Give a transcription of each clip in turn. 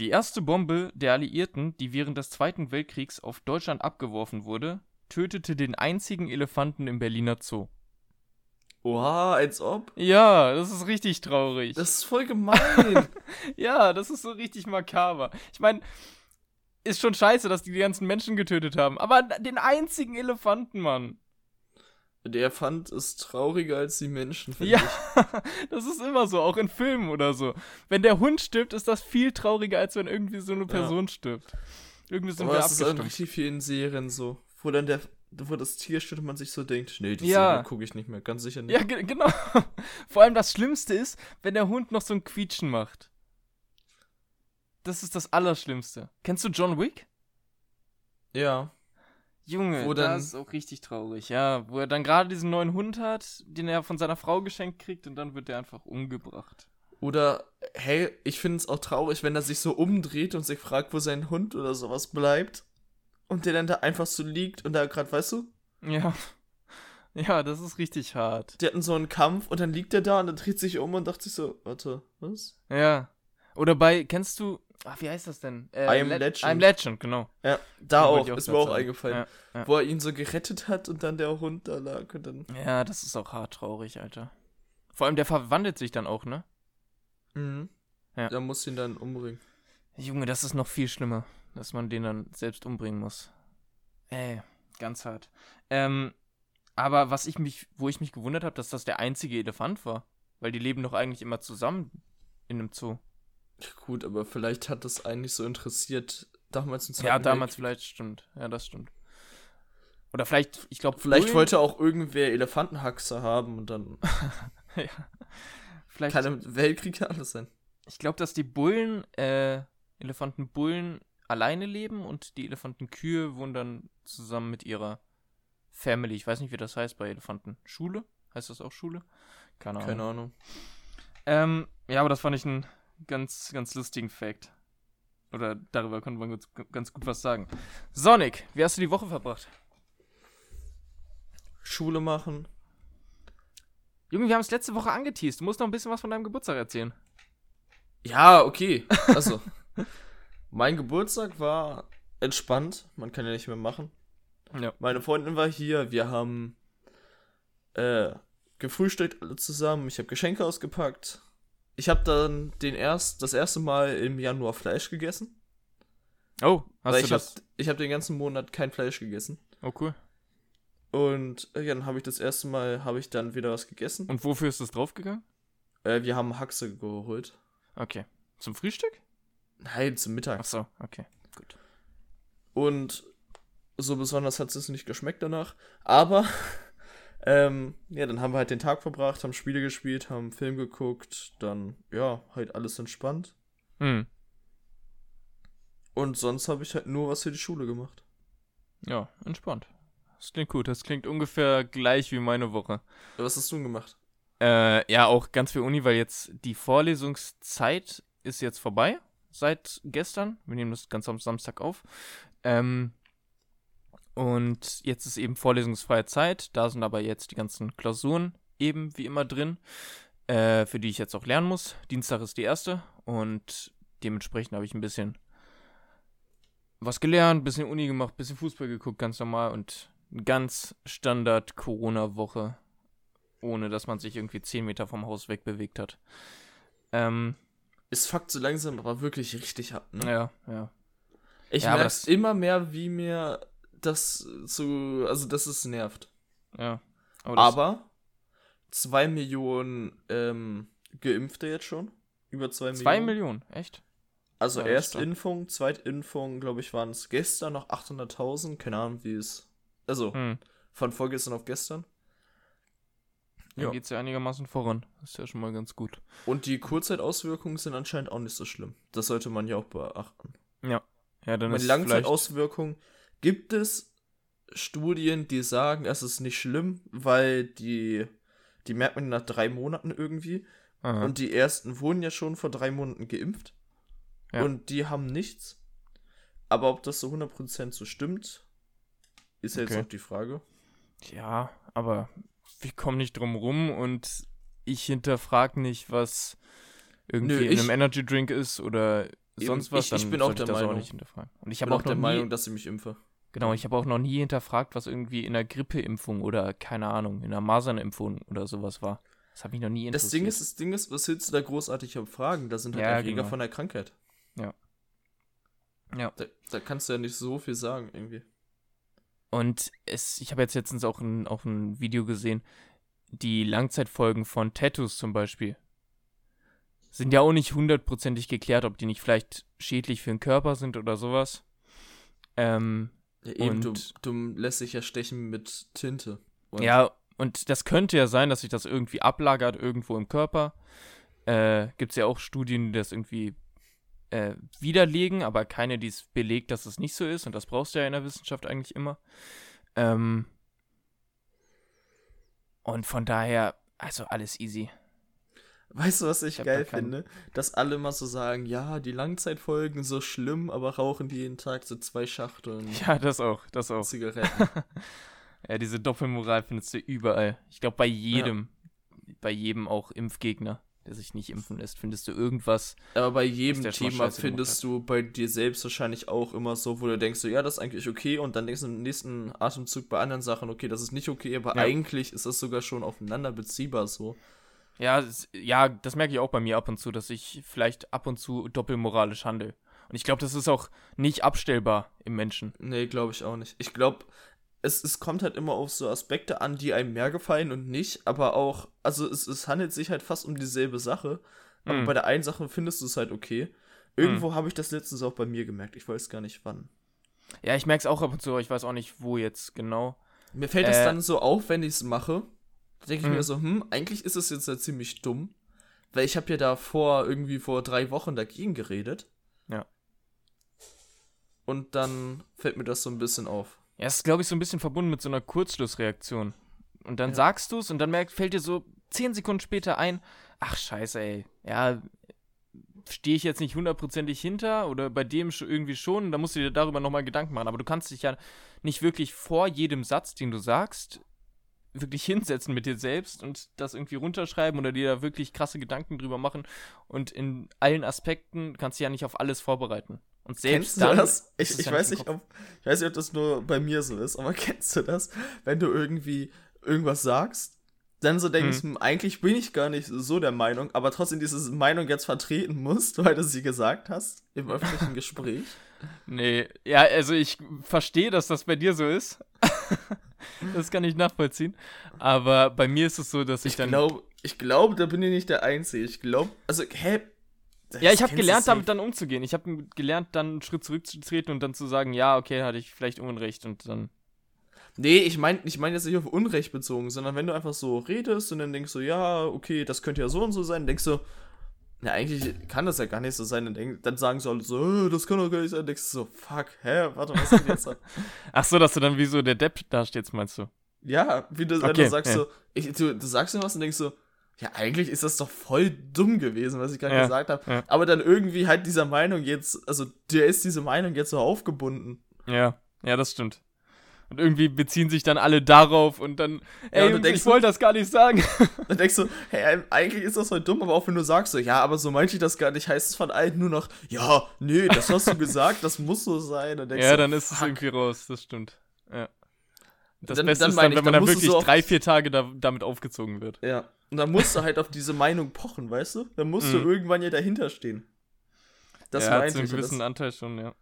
Die erste Bombe der Alliierten, die während des Zweiten Weltkriegs auf Deutschland abgeworfen wurde, tötete den einzigen Elefanten im Berliner Zoo. Oha, als ob. Ja, das ist richtig traurig. Das ist voll gemein. ja, das ist so richtig makaber. Ich meine, ist schon scheiße, dass die die ganzen Menschen getötet haben, aber den einzigen Elefanten, Mann. Der Elefant ist trauriger als die Menschen, finde ja, ich. das ist immer so, auch in Filmen oder so. Wenn der Hund stirbt, ist das viel trauriger, als wenn irgendwie so eine Person ja. stirbt. Irgendwie sind Aber wir das ist in richtig vielen Serien so, wo dann der, wo das Tier stirbt und man sich so denkt, nee, die ja. Serie gucke ich nicht mehr, ganz sicher nicht. Ja, genau. Vor allem das Schlimmste ist, wenn der Hund noch so ein Quietschen macht. Das ist das Allerschlimmste. Kennst du John Wick? Ja. Junge, wo das ist auch richtig traurig, ja. Wo er dann gerade diesen neuen Hund hat, den er von seiner Frau geschenkt kriegt und dann wird er einfach umgebracht. Oder, hey, ich finde es auch traurig, wenn er sich so umdreht und sich fragt, wo sein Hund oder sowas bleibt. Und der dann da einfach so liegt und da gerade, weißt du? Ja. Ja, das ist richtig hart. Die hatten so einen Kampf und dann liegt er da und dann dreht sich um und dachte sich so, warte, was? Ja. Oder bei, kennst du, Ach, wie heißt das denn? Äh, I am Le Legend. I am Legend, genau. Ja, da auch, auch, ist mir auch sagen. eingefallen. Ja, ja. Wo er ihn so gerettet hat und dann der Hund da lag und dann. Ja, das ist auch hart traurig, Alter. Vor allem, der verwandelt sich dann auch, ne? Mhm. Ja. Da muss ihn dann umbringen. Junge, das ist noch viel schlimmer, dass man den dann selbst umbringen muss. Ey, ganz hart. Ähm, aber was ich mich, wo ich mich gewundert habe, dass das der einzige Elefant war. Weil die leben doch eigentlich immer zusammen in einem Zoo. Gut, aber vielleicht hat das eigentlich so interessiert damals im Zweiten Ja, damals vielleicht stimmt. Ja, das stimmt. Oder vielleicht, ich glaube, vielleicht Bullen... wollte auch irgendwer Elefantenhaxe haben und dann. ja. Vielleicht. Kann im Weltkrieg alles sein. Ich glaube, dass die Bullen, äh, Elefantenbullen alleine leben und die Elefantenkühe wohnen dann zusammen mit ihrer Family. Ich weiß nicht, wie das heißt bei Elefanten. Schule? Heißt das auch Schule? Keine Ahnung. Keine Ahnung. Ähm, ja, aber das fand ich ein ganz, ganz lustigen Fact. Oder darüber konnte man ganz, ganz gut was sagen. Sonic, wie hast du die Woche verbracht? Schule machen. Junge, wir haben es letzte Woche angeteased. Du musst noch ein bisschen was von deinem Geburtstag erzählen. Ja, okay. Also, mein Geburtstag war entspannt. Man kann ja nicht mehr machen. Ja. Meine Freundin war hier. Wir haben äh, gefrühstückt alle zusammen. Ich habe Geschenke ausgepackt ich habe dann den erst, das erste Mal im Januar Fleisch gegessen. Oh, hast du ich das? Hab, ich habe den ganzen Monat kein Fleisch gegessen. Oh, cool. Und äh, ja, dann habe ich das erste Mal, habe ich dann wieder was gegessen. Und wofür ist das draufgegangen? Äh, wir haben Haxe geholt. Okay. Zum Frühstück? Nein, zum Mittag. Ach so, okay, gut. Und so besonders hat es nicht geschmeckt danach. Aber ähm, ja, dann haben wir halt den Tag verbracht, haben Spiele gespielt, haben Film geguckt, dann, ja, halt alles entspannt. Mhm. Und sonst habe ich halt nur was für die Schule gemacht. Ja, entspannt. Das klingt gut. Das klingt ungefähr gleich wie meine Woche. Was hast du denn gemacht? Äh, ja, auch ganz viel Uni, weil jetzt die Vorlesungszeit ist jetzt vorbei. Seit gestern. Wir nehmen das ganz am Samstag auf. Ähm, und jetzt ist eben vorlesungsfreie Zeit. Da sind aber jetzt die ganzen Klausuren eben wie immer drin, äh, für die ich jetzt auch lernen muss. Dienstag ist die erste und dementsprechend habe ich ein bisschen was gelernt, ein bisschen Uni gemacht, ein bisschen Fußball geguckt, ganz normal und ganz Standard Corona-Woche, ohne dass man sich irgendwie 10 Meter vom Haus wegbewegt hat. Ähm, es fuckt so langsam aber wirklich richtig ab, ne? Ja, ja. Ich ja, merke immer mehr, wie mir das so, also dass es nervt. Ja. Aber, aber zwei Millionen ähm, Geimpfte jetzt schon. Über zwei, Millionen. Zwei Millionen, echt? Also ja, Erstimpfung, Zweitimpfung, glaube ich, waren es gestern noch 800.000. Keine Ahnung, wie es. Also, hm. von vorgestern auf gestern. Dann ja. geht es ja einigermaßen voran. Das ist ja schon mal ganz gut. Und die Kurzzeitauswirkungen sind anscheinend auch nicht so schlimm. Das sollte man ja auch beachten. Ja. Ja, dann Meine ist Langzeitauswirkungen Gibt es Studien, die sagen, es ist nicht schlimm, weil die, die merkt man nach drei Monaten irgendwie. Aha. Und die ersten wurden ja schon vor drei Monaten geimpft. Ja. Und die haben nichts. Aber ob das so 100% so stimmt, ist ja okay. jetzt auch die Frage. Ja, aber wir kommen nicht drum rum und ich hinterfrage nicht, was irgendwie Nö, in einem Energy Drink ist oder sonst was, ich, dann ich bin auch der ich das auch Meinung. nicht hinterfragen. Und ich Ich bin habe auch auch der noch Meinung, nie, dass ich mich impfe. genau, ich habe auch noch nie hinterfragt, was irgendwie in der Grippeimpfung oder keine Ahnung, in der Masernimpfung oder sowas war. Das hat mich noch nie Das interessiert. Ding ist, das Ding ist, was willst du da großartig am fragen? Da sind halt Ja, Erreger genau. von der Krankheit. Ja. Da, da kannst du ja nicht so viel sagen, irgendwie. Und es, ich habe jetzt letztens auch ein, auch ein Video gesehen, die Langzeitfolgen von Tattoos zum Beispiel sind ja auch nicht hundertprozentig geklärt, ob die nicht vielleicht schädlich für den Körper sind oder sowas. Ähm, Ja, eben, du, Und- du lässt dich ja stechen mit Tinte. Und ja, und das könnte ja sein, dass sich das irgendwie ablagert irgendwo im Körper. Äh, Gibt es ja auch Studien, die das irgendwie äh, widerlegen, aber keine, die es belegt, dass es nicht so ist. Und das brauchst du ja in der Wissenschaft eigentlich immer. Ähm, und von daher, also alles easy. Weißt du, was ich, Ich geil finde? Dass alle mal so sagen, ja, die Langzeitfolgen so schlimm, aber rauchen die jeden Tag so zwei Schachteln Ja, das auch, das auch. Zigaretten. Ja, diese Doppelmoral findest du überall. Ich glaube, bei jedem, bei jedem auch Impfgegner, der sich nicht impfen lässt, findest du irgendwas. aber bei jedem Thema findest du bei dir selbst wahrscheinlich auch immer so, wo du denkst, so, ja, das ist eigentlich okay und dann denkst du im nächsten Atemzug bei anderen Sachen, okay, das ist nicht okay, aber Ja. eigentlich ist das sogar schon aufeinander beziehbar so. Ja, es, ja, das merke ich auch bei mir ab und zu, dass ich vielleicht ab und zu doppelmoralisch handle. Und ich glaube, das ist auch nicht abstellbar im Menschen. Nee, glaube ich auch nicht. Ich glaube, es, es kommt halt immer auf so Aspekte an, die einem mehr gefallen und nicht, aber auch, also es, es handelt sich halt fast um dieselbe Sache. Aber Mhm. bei der einen Sache findest du es halt okay. Irgendwo habe ich das letztens auch bei mir gemerkt. Ich weiß gar nicht wann. Ja, ich merke es auch ab und zu, aber ich weiß auch nicht, wo jetzt genau. Mir fällt es Äh. dann so auf, wenn ich es mache. Da denke ich Mhm. mir so, hm, eigentlich ist es jetzt ja ziemlich dumm. Weil ich habe ja da vor, irgendwie vor drei Wochen dagegen geredet. Ja. Und dann fällt mir das so ein bisschen auf. Ja, es ist, glaube ich, so ein bisschen verbunden mit so einer Kurzschlussreaktion. Und dann Ja. sagst du es und dann merkt, fällt dir so zehn Sekunden später ein, ach scheiße, ey, ja, stehe ich jetzt nicht hundertprozentig hinter oder bei dem irgendwie schon, da musst du dir darüber nochmal Gedanken machen. Aber du kannst dich ja nicht wirklich vor jedem Satz, den du sagst, wirklich hinsetzen mit dir selbst und das irgendwie runterschreiben oder dir da wirklich krasse Gedanken drüber machen. Und in allen Aspekten kannst du ja nicht auf alles vorbereiten. Und selbst Kennst du dann. das? Ich, ich, ja weiß nicht ob, ich weiß nicht, ob das nur bei mir so ist, aber kennst du das? Wenn du irgendwie irgendwas sagst, dann so denkst, Mhm. hm, eigentlich bin ich gar nicht so der Meinung, aber trotzdem diese Meinung jetzt vertreten musst, weil du sie gesagt hast im öffentlichen Gespräch. Nee, ja, also ich verstehe, dass das bei dir so ist. Das kann ich nachvollziehen. Aber bei mir ist es so, dass ich, Ich dann. glaube, ich glaube, da bin ich nicht der Einzige. Ich glaube, also, hä? Ja, ich habe gelernt, damit dann umzugehen. Ich habe gelernt, dann einen Schritt zurückzutreten und dann zu sagen, ja, okay, hatte ich vielleicht Unrecht und dann. Nee, ich meine ich mein jetzt nicht auf Unrecht bezogen, sondern wenn du einfach so redest und dann denkst du, ja, okay, das könnte ja so und so sein, denkst du, na, eigentlich kann das ja gar nicht so sein. Dann, denk, dann sagen sie alle so, äh, das kann doch gar nicht sein. Du so, fuck, hä, warte, was geht jetzt ab? Ach so, dass du dann wie so der Depp dastehst, meinst du? Ja, wie du, Okay, du sagst ja. so, ich, du, du sagst mir was und denkst so, ja, eigentlich ist das doch voll dumm gewesen, was ich gerade Ja, gesagt habe. ja. Aber dann irgendwie halt dieser Meinung jetzt, also dir ist diese Meinung jetzt so aufgebunden. Ja, ja, das stimmt. Und irgendwie beziehen sich dann alle darauf und dann, ey, und du Jungs, denkst ich wollte das gar nicht sagen. Dann denkst du, hey, eigentlich ist das voll dumm, aber auch wenn du sagst so, ja, aber so meinte ich das gar nicht, heißt es von allen nur noch, ja, nee, das hast du gesagt, das muss so sein. Und denkst ja, du, dann ist es fuck. irgendwie raus, das stimmt. Ja. Das Dann- Beste dann ist dann, ich, wenn man dann dann du wirklich so drei, vier Tage da, damit aufgezogen wird. Ja. Und dann musst du halt auf diese Meinung pochen, weißt du? Dann musst du Mhm. irgendwann ja dahinter stehen. Das ja, meinte zu einem ich. und gewissen Anteil schon, ja.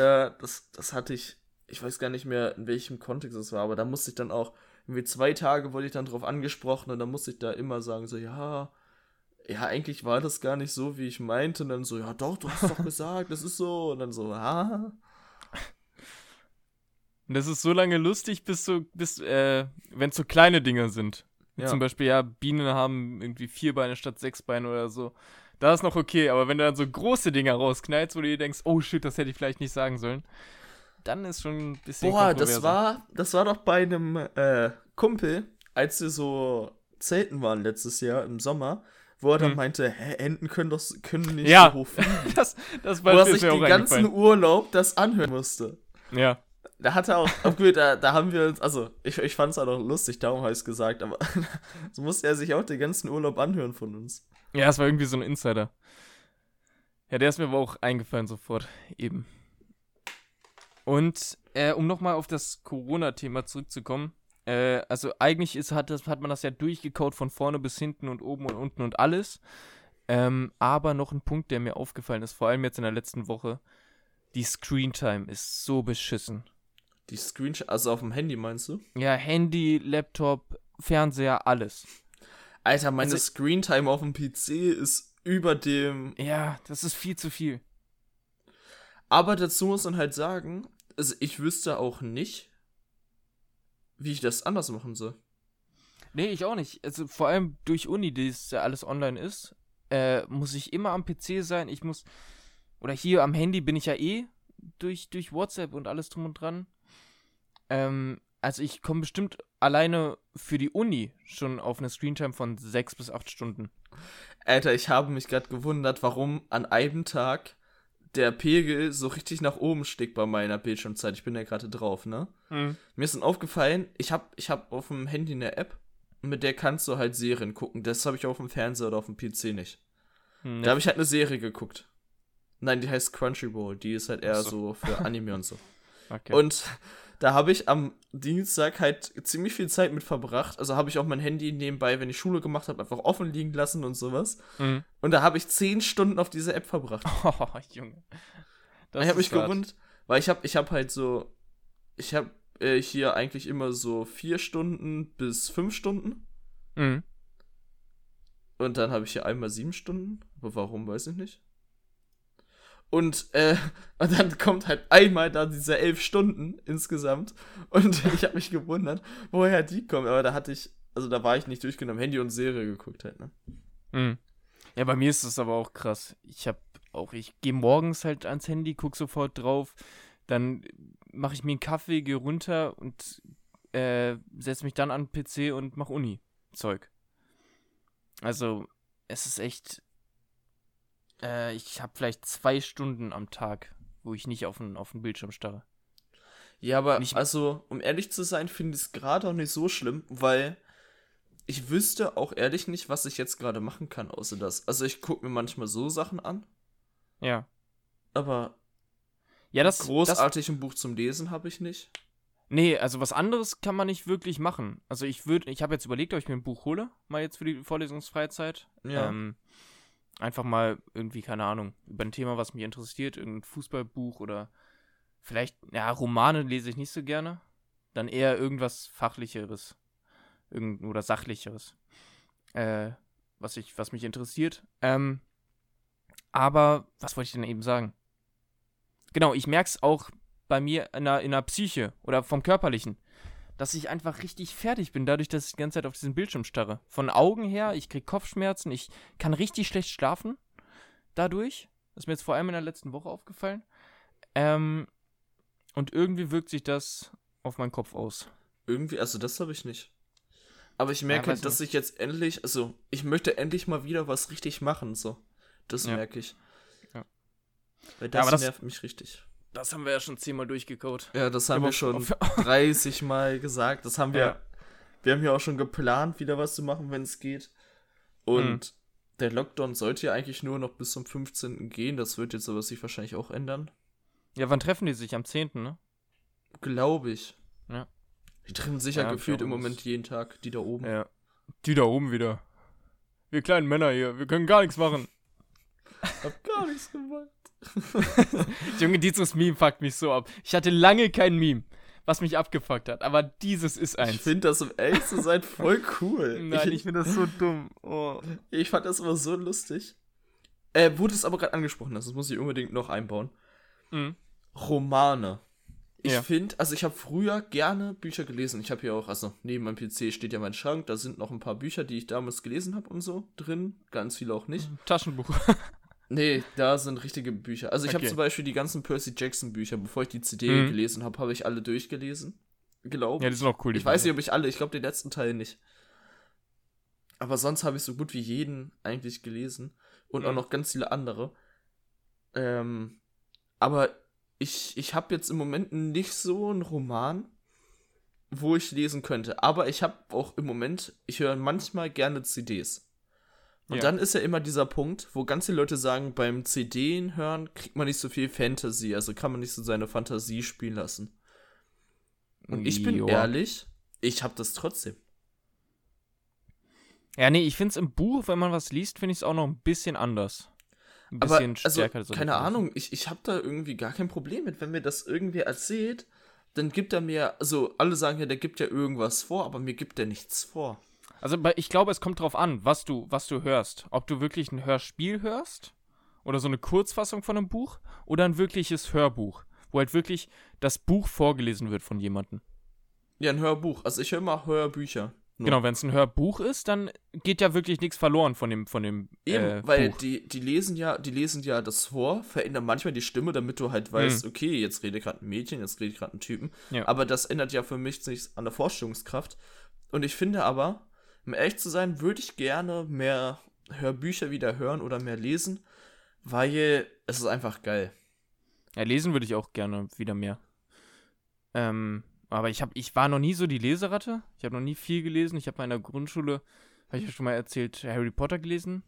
Das, äh, das, das hatte ich, ich weiß gar nicht mehr, in welchem Kontext es war, aber da musste ich dann auch, irgendwie zwei Tage wurde ich dann drauf angesprochen und dann musste ich da immer sagen, so, ja, ja, eigentlich war das gar nicht so, wie ich meinte. Und dann so, ja doch, du hast doch gesagt, das ist so. Und dann so, ah. Und das ist so lange lustig, bis so, bis, äh, wenn es so kleine Dinge sind. Ja. Zum Beispiel, ja, Bienen haben irgendwie vier Beine statt sechs Beine oder so. Da ist noch okay, aber wenn du dann so große Dinger rausknallst, wo du dir denkst, oh shit, das hätte ich vielleicht nicht sagen sollen, dann ist schon ein bisschen Boah, das war, das war doch bei einem äh, Kumpel, als wir so zelten waren letztes Jahr im Sommer, wo er dann Hm. meinte, hä, Enten können doch können nicht Ja. so hoch fliegen. das, das Wo er sich den ganzen. Urlaub das anhören musste. Ja. Da hat er auch, okay, da, da haben wir uns, also ich, ich fand es halt auch lustig, darum habe ich es gesagt, aber so musste er sich auch den ganzen Urlaub anhören von uns. Ja, es war irgendwie so ein Insider. Ja, der ist mir aber auch eingefallen sofort, eben. Und äh, um nochmal auf das Corona-Thema zurückzukommen, äh, also eigentlich ist, hat, das, hat man das ja durchgekaut von vorne bis hinten und oben und unten und alles. Ähm, aber noch ein Punkt, der mir aufgefallen ist, vor allem jetzt in der letzten Woche, die Screentime ist so beschissen. Die Screenshot, also auf dem Handy meinst du? Ja, Handy, Laptop, Fernseher, alles. Alter, meine also, Screentime auf dem PC ist über dem. Ja, das ist viel zu viel. Aber dazu muss man halt sagen, also ich wüsste auch nicht, wie ich das anders machen soll. Nee, ich auch nicht. Also vor allem durch Uni, das ja alles online ist, äh, muss ich immer am PC sein. Ich muss. Oder hier am Handy bin ich ja eh durch, durch WhatsApp und alles drum und dran. Ähm, also ich komme bestimmt alleine für die Uni schon auf eine Screentime von sechs bis acht Stunden. Alter, ich habe mich gerade gewundert, warum an einem Tag der Pegel so richtig nach oben stieg bei meiner Bildschirmzeit. Ich bin ja gerade drauf, ne? Mhm. Mir ist dann aufgefallen, ich habe ich hab auf dem Handy eine App, mit der kannst du halt Serien gucken. Das habe ich auf dem Fernseher oder auf dem PC nicht. Mhm. Da habe ich halt eine Serie geguckt. Nein, die heißt Crunchyroll. Die ist halt eher so. so für Anime und so. Okay. Und da habe ich am Dienstag halt ziemlich viel Zeit mit verbracht. Also habe ich auch mein Handy nebenbei, wenn ich Schule gemacht habe, einfach offen liegen lassen und sowas. Mhm. Und da habe ich zehn Stunden auf diese App verbracht. Oh, Junge. Das ich habe mich gewundert, weil ich habe ich hab halt so, ich habe äh, hier eigentlich immer so vier Stunden bis fünf Stunden. Mhm. Und dann habe ich hier einmal sieben Stunden. Aber warum, weiß ich nicht. Und, äh, und dann kommt halt einmal da diese elf Stunden insgesamt. Und ich habe mich gewundert, woher die kommen. Aber da hatte ich, also da war ich nicht durchgenommen, Handy und Serie geguckt halt, ne? Mhm. Ja, bei mir ist das aber auch krass. Ich habe auch, ich gehe morgens halt ans Handy, guck sofort drauf, dann mache ich mir einen Kaffee, gehe runter und äh, setze mich dann an den PC und mache Uni-Zeug. Also, es ist echt äh, ich habe vielleicht zwei Stunden am Tag, wo ich nicht auf den, auf den Bildschirm starre. Ja, aber ich, also, um ehrlich zu sein, finde ich es gerade auch nicht so schlimm, weil ich wüsste auch ehrlich nicht, was ich jetzt gerade machen kann, außer das. Also, ich gucke mir manchmal so Sachen an. Ja. Aber ja, das, großartig das, ein Buch zum Lesen habe ich nicht. Nee, also was anderes kann man nicht wirklich machen. Also ich würde, ich habe jetzt überlegt, ob ich mir ein Buch hole, mal jetzt für die Vorlesungsfreizeit. Ja. Ähm, einfach mal irgendwie, keine Ahnung, über ein Thema, was mich interessiert, irgendein Fußballbuch oder vielleicht, ja, Romane lese ich nicht so gerne. Dann eher irgendwas Fachlicheres irgend, oder Sachlicheres, äh, was, ich, was mich interessiert. Ähm, aber was wollte ich denn eben sagen? Genau, ich merke es auch bei mir in der, in der Psyche oder vom Körperlichen dass ich einfach richtig fertig bin, dadurch, dass ich die ganze Zeit auf diesen Bildschirm starre. Von Augen her, ich kriege Kopfschmerzen, ich kann richtig schlecht schlafen dadurch. Das ist mir jetzt vor allem in der letzten Woche aufgefallen. Ähm, und irgendwie wirkt sich das auf meinen Kopf aus. Irgendwie, also das habe ich nicht. Aber ich merke, ja, dass ich jetzt endlich, also ich möchte endlich mal wieder was richtig machen, so. Das ja. merke ich. Ja. Weil das, ja, das nervt mich richtig. Das haben wir ja schon zehnmal durchgekaut. Ja, das haben wir schon 30 Mal gesagt. Das haben wir. Ja. Wir haben ja auch schon geplant, wieder was zu machen, wenn es geht. Und mhm. der Lockdown sollte ja eigentlich nur noch bis zum 15. gehen. Das wird jetzt aber sich wahrscheinlich auch ändern. Ja, wann treffen die sich? Am 10., ne? Glaube ich. Ja. Die treffen sich ja, gefühlt im Moment jeden Tag, die da oben. Ja. Die da oben wieder. Wir kleinen Männer hier, wir können gar nichts machen. Hab gar nichts gemacht. Junge, dieses Meme fuckt mich so ab. Ich hatte lange kein Meme, was mich abgefuckt hat, aber dieses ist eins. Ich finde das, um ehrlich zu sein, voll cool. Nein, ich, ich finde das so dumm. Oh. Ich fand das immer so lustig. Äh, wurde es aber gerade angesprochen, das muss ich unbedingt noch einbauen. Mhm. Romane. Ich ja. finde, also ich habe früher gerne Bücher gelesen. Ich habe hier auch, also neben meinem PC steht ja mein Schrank, da sind noch ein paar Bücher, die ich damals gelesen habe und so drin. Ganz viele auch nicht. Taschenbuch. Nee, da sind richtige Bücher. Also ich okay. habe zum Beispiel die ganzen Percy Jackson Bücher, bevor ich die CD mhm. gelesen habe, habe ich alle durchgelesen. Glaube Ja, die sind auch cool. ich weiß nicht, ob ich alle, ich glaube den letzten Teil nicht. Aber sonst habe ich so gut wie jeden eigentlich gelesen. Und mhm. auch noch ganz viele andere. Ähm, aber ich, ich habe jetzt im Moment nicht so einen Roman, wo ich lesen könnte. Aber ich habe auch im Moment, ich höre manchmal gerne CDs. Und ja. dann ist ja immer dieser Punkt, wo ganz viele Leute sagen, beim CDen hören kriegt man nicht so viel Fantasy, also kann man nicht so seine Fantasie spielen lassen. Und ich bin Joa. ehrlich, ich habe das trotzdem. Ja, nee, ich finde es im Buch, wenn man was liest, finde ich es auch noch ein bisschen anders. Ein bisschen Aber, also, stärker. So keine Ahnung, ich, ich habe da irgendwie gar kein Problem mit, wenn mir das irgendwie erzählt, dann gibt er mir, also alle sagen ja, der gibt ja irgendwas vor, aber mir gibt er nichts vor. Also ich glaube, es kommt drauf an, was du, was du hörst. Ob du wirklich ein Hörspiel hörst oder so eine Kurzfassung von einem Buch oder ein wirkliches Hörbuch, wo halt wirklich das Buch vorgelesen wird von jemandem. Ja, ein Hörbuch. Also ich höre mal Hörbücher. Nur. Genau, wenn es ein Hörbuch ist, dann geht ja wirklich nichts verloren von dem, von dem Eben, äh, weil Buch. Die, die lesen ja, die lesen ja das vor, verändern manchmal die Stimme, damit du halt weißt, mhm. okay, jetzt rede gerade ein Mädchen, jetzt rede gerade ein Typen. Ja. Aber das ändert ja für mich nichts an der Vorstellungskraft. Und ich finde aber, um ehrlich zu sein, würde ich gerne mehr Hörbücher wieder hören oder mehr lesen, weil es ist einfach geil. Ja, lesen würde ich auch gerne wieder mehr. Ähm, aber ich habe, ich war noch nie so die Leseratte. Ich habe noch nie viel gelesen. Ich habe mal in der Grundschule, habe ich ja schon mal erzählt, Harry Potter gelesen,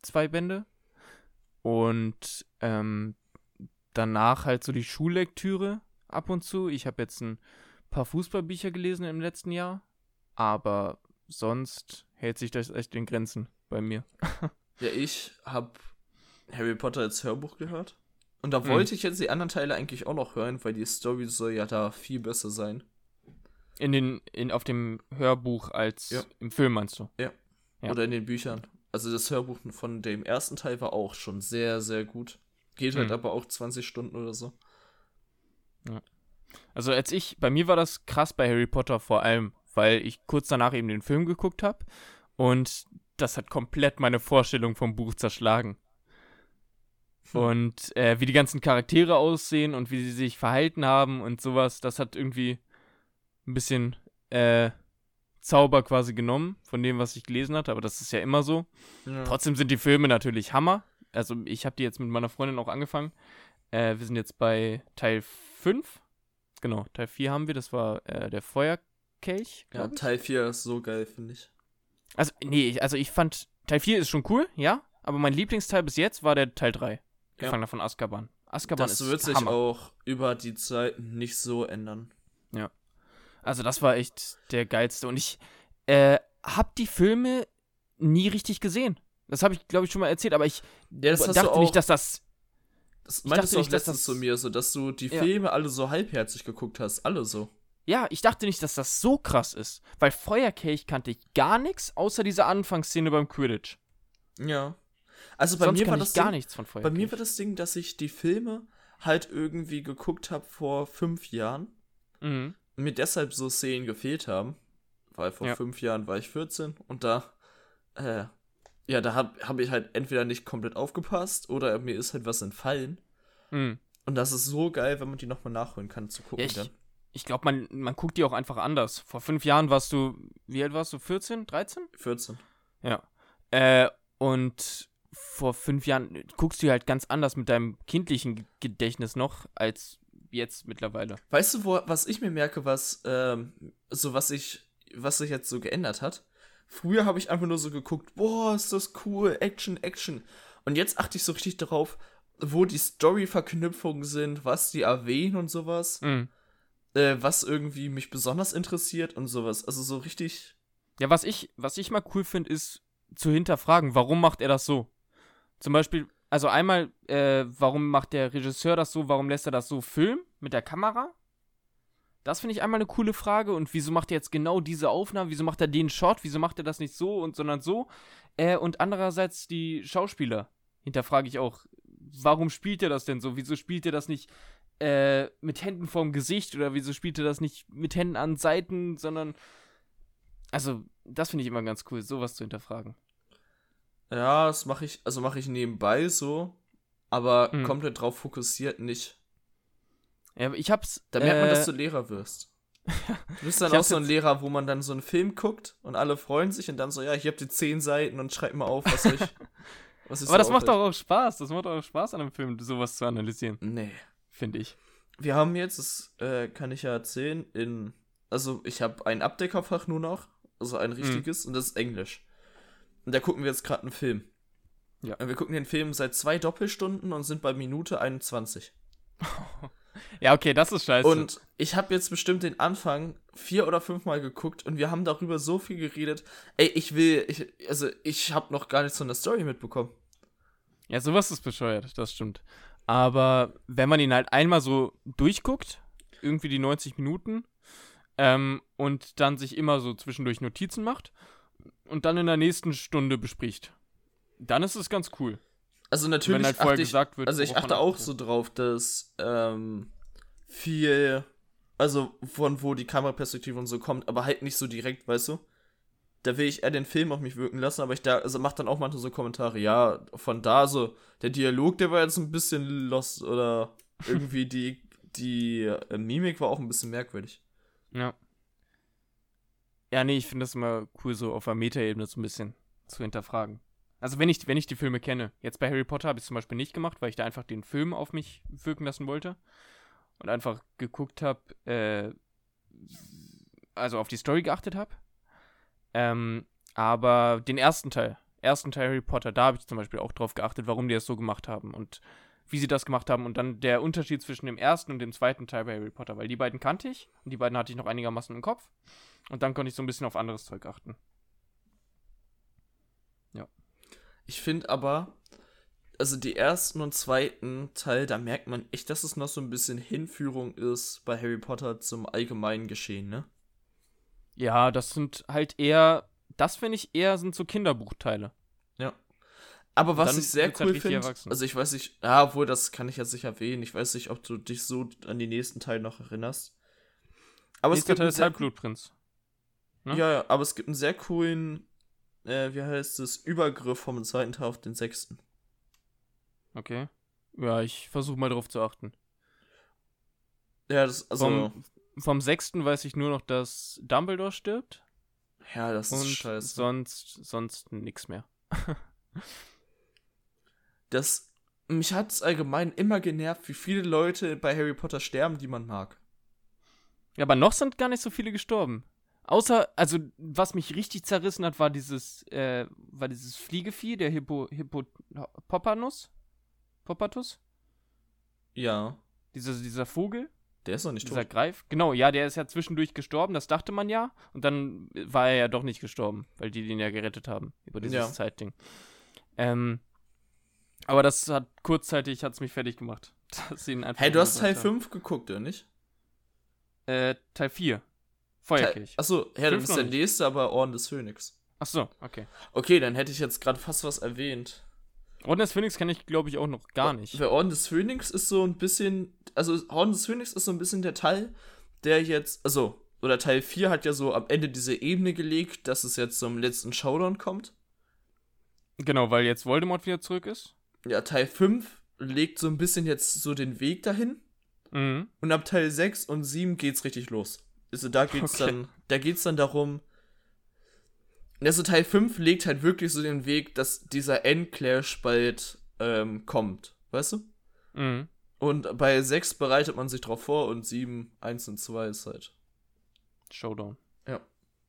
zwei Bände. Und ähm, danach halt so die Schullektüre ab und zu. Ich habe jetzt ein paar Fußballbücher gelesen im letzten Jahr, aber sonst hält sich das echt in Grenzen bei mir. ja, ich habe Harry Potter als Hörbuch gehört. Und da mhm. wollte ich jetzt die anderen Teile eigentlich auch noch hören, weil die Story soll ja da viel besser sein. In den, in, auf dem Hörbuch als ja. im Film meinst du? Ja. ja. Oder in den Büchern. Also das Hörbuch von dem ersten Teil war auch schon sehr, sehr gut. Geht halt mhm. aber auch 20 Stunden oder so. Ja. Also als ich, bei mir war das krass bei Harry Potter vor allem, weil ich kurz danach eben den Film geguckt habe und das hat komplett meine Vorstellung vom Buch zerschlagen. Hm. Und äh, wie die ganzen Charaktere aussehen und wie sie sich verhalten haben und sowas, das hat irgendwie ein bisschen äh, Zauber quasi genommen von dem, was ich gelesen hatte, aber das ist ja immer so. Ja. Trotzdem sind die Filme natürlich Hammer. Also ich habe die jetzt mit meiner Freundin auch angefangen. Äh, wir sind jetzt bei Teil 5. Genau, Teil 4 haben wir, das war äh, der Feuerkelch. Ja, ich. Teil 4 ist so geil, finde ich. Also, nee, also ich fand, Teil 4 ist schon cool, ja, aber mein Lieblingsteil bis jetzt war der Teil 3. Gefangener ja. von Azkaban. Azkaban das wird sich Hammer. auch über die Zeit nicht so ändern. Ja. Also das war echt der geilste. Und ich äh, hab die Filme nie richtig gesehen. Das habe ich, glaube ich, schon mal erzählt, aber ich ja, dachte nicht, dass das. Das meintest du auch nicht, letztens das, zu mir so, dass du die ja. Filme alle so halbherzig geguckt hast. Alle so. Ja, ich dachte nicht, dass das so krass ist. Weil Feuerkelch kannte ich gar nichts, außer dieser Anfangsszene beim Quidditch. Ja. Also bei Sonst mir war das gar Ding, nichts von Feuerkelch. Bei mir war das Ding, dass ich die Filme halt irgendwie geguckt habe vor fünf Jahren. Mhm. Und mir deshalb so Szenen gefehlt haben. Weil vor ja. fünf Jahren war ich 14 und da, äh, ja, da habe hab ich halt entweder nicht komplett aufgepasst oder mir ist halt was entfallen. Mhm. Und das ist so geil, wenn man die nochmal nachholen kann, zu gucken ja, ich, dann. Ich glaube, man, man guckt die auch einfach anders. Vor fünf Jahren warst du, wie alt warst du? 14, 13? 14. Ja. Äh, und vor fünf Jahren guckst du halt ganz anders mit deinem kindlichen Gedächtnis noch als jetzt mittlerweile. Weißt du, wo, was ich mir merke, was ähm, so was ich was sich jetzt so geändert hat? Früher habe ich einfach nur so geguckt, boah, ist das cool, Action, Action. Und jetzt achte ich so richtig darauf, wo die Story-Verknüpfungen sind, was die erwähnen und sowas. Mhm. Äh, was irgendwie mich besonders interessiert und sowas. Also so richtig. Ja, was ich, was ich mal cool finde, ist zu hinterfragen, warum macht er das so? Zum Beispiel, also einmal, äh, warum macht der Regisseur das so, warum lässt er das so filmen mit der Kamera? Das finde ich einmal eine coole Frage. Und wieso macht er jetzt genau diese Aufnahme? Wieso macht er den Shot? Wieso macht er das nicht so und sondern so? Äh, und andererseits die Schauspieler. Hinterfrage ich auch, warum spielt er das denn so? Wieso spielt er das nicht äh, mit Händen vorm Gesicht oder wieso spielt er das nicht mit Händen an Seiten, sondern. Also, das finde ich immer ganz cool, sowas zu hinterfragen. Ja, das mache ich, also mache ich nebenbei so, aber hm. komplett drauf fokussiert nicht. Ja, ich hab's. Da merkt man, dass äh, du Lehrer wirst. Du bist dann auch so ein Lehrer, wo man dann so einen Film guckt und alle freuen sich und dann so, ja, ich hab die zehn Seiten und schreib mal auf, was ich. was ist Aber das macht doch auch Spaß. Das macht auch Spaß an einem Film, sowas zu analysieren. Nee. Finde ich. Wir haben jetzt, das äh, kann ich ja erzählen, in. Also, ich habe ein Abdeckerfach nur noch, also ein hm. richtiges, hm. und das ist Englisch. Und da gucken wir jetzt gerade einen Film. Ja. Und wir gucken den Film seit zwei Doppelstunden und sind bei Minute 21. ja, okay, das ist scheiße. Und ich habe jetzt bestimmt den Anfang vier oder fünfmal geguckt und wir haben darüber so viel geredet. Ey, ich will, ich, also ich habe noch gar nichts von der Story mitbekommen. Ja, sowas ist bescheuert, das stimmt. Aber wenn man ihn halt einmal so durchguckt, irgendwie die 90 Minuten, ähm, und dann sich immer so zwischendurch Notizen macht und dann in der nächsten Stunde bespricht, dann ist es ganz cool. Also natürlich halt achte ich, wird, also ich achte auch so drauf, dass ähm, viel, also von wo die Kameraperspektive und so kommt, aber halt nicht so direkt, weißt du? Da will ich eher den Film auf mich wirken lassen, aber ich da, also mach dann auch manchmal so Kommentare, ja, von da so, der Dialog, der war jetzt ein bisschen lost oder irgendwie die, die äh, Mimik war auch ein bisschen merkwürdig. Ja. Ja, nee, ich finde das immer cool, so auf der Metaebene so ein bisschen zu hinterfragen. Also wenn ich, wenn ich die Filme kenne. Jetzt bei Harry Potter habe ich es zum Beispiel nicht gemacht, weil ich da einfach den Film auf mich wirken lassen wollte. Und einfach geguckt habe, äh, also auf die Story geachtet habe. Ähm, aber den ersten Teil, ersten Teil Harry Potter, da habe ich zum Beispiel auch drauf geachtet, warum die das so gemacht haben und wie sie das gemacht haben und dann der Unterschied zwischen dem ersten und dem zweiten Teil bei Harry Potter, weil die beiden kannte ich und die beiden hatte ich noch einigermaßen im Kopf und dann konnte ich so ein bisschen auf anderes Zeug achten. Ich finde aber, also die ersten und zweiten Teil, da merkt man echt, dass es noch so ein bisschen Hinführung ist bei Harry Potter zum allgemeinen Geschehen, ne? Ja, das sind halt eher, das finde ich eher sind so Kinderbuchteile. Ja. Aber was ich sehr halt cool halt finde, also ich weiß nicht, ja, obwohl das kann ich jetzt nicht erwähnen, ich weiß nicht, ob du dich so an die nächsten Teile noch erinnerst. Aber Nächster es gibt Teil ist Halbblutprinz. Ne? Ja, ja, aber es gibt einen sehr coolen äh, wie heißt es, Übergriff vom zweiten Teil auf den sechsten. Okay. Ja, ich versuche mal drauf zu achten. Ja, das, also. Vom, vom sechsten weiß ich nur noch, dass Dumbledore stirbt. Ja, das ist und scheiße. Sonst, sonst nix mehr. das. Mich hat es allgemein immer genervt, wie viele Leute bei Harry Potter sterben, die man mag. Ja, aber noch sind gar nicht so viele gestorben. Außer, also, was mich richtig zerrissen hat, war dieses, äh, war dieses Fliegevieh, der Hippo, Hippo, Poppanus? Poppatus? Ja. Dieser, dieser Vogel? Der ist noch nicht dieser tot. Greif? Genau, ja, der ist ja zwischendurch gestorben, das dachte man ja. Und dann war er ja doch nicht gestorben, weil die den ja gerettet haben über dieses ja. Zeitding. Ähm, aber das hat kurzzeitig hat's mich fertig gemacht. hey, du hast Teil 5 geguckt, oder nicht? Äh, Teil 4. Feuerkirch. Achso, ja, dann ist der nächste aber Orden des Phönix. Achso, okay. Okay, dann hätte ich jetzt gerade fast was erwähnt. Orden des Phönix kenne ich, glaube ich, auch noch gar nicht. Weil Orden des Phönix ist so ein bisschen, also Orden des Phönix ist so ein bisschen der Teil, der jetzt, also, oder Teil 4 hat ja so am Ende diese Ebene gelegt, dass es jetzt zum letzten Showdown kommt. Genau, weil jetzt Voldemort wieder zurück ist. Ja, Teil 5 legt so ein bisschen jetzt so den Weg dahin. Mhm. Und ab Teil 6 und 7 geht's richtig los. Also da geht's okay. dann, da geht's dann darum, also Teil 5 legt halt wirklich so den Weg, dass dieser Endclash bald ähm, kommt, weißt du? Mhm. Und bei 6 bereitet man sich drauf vor und 7, 1 und 2 ist halt Showdown. Ja.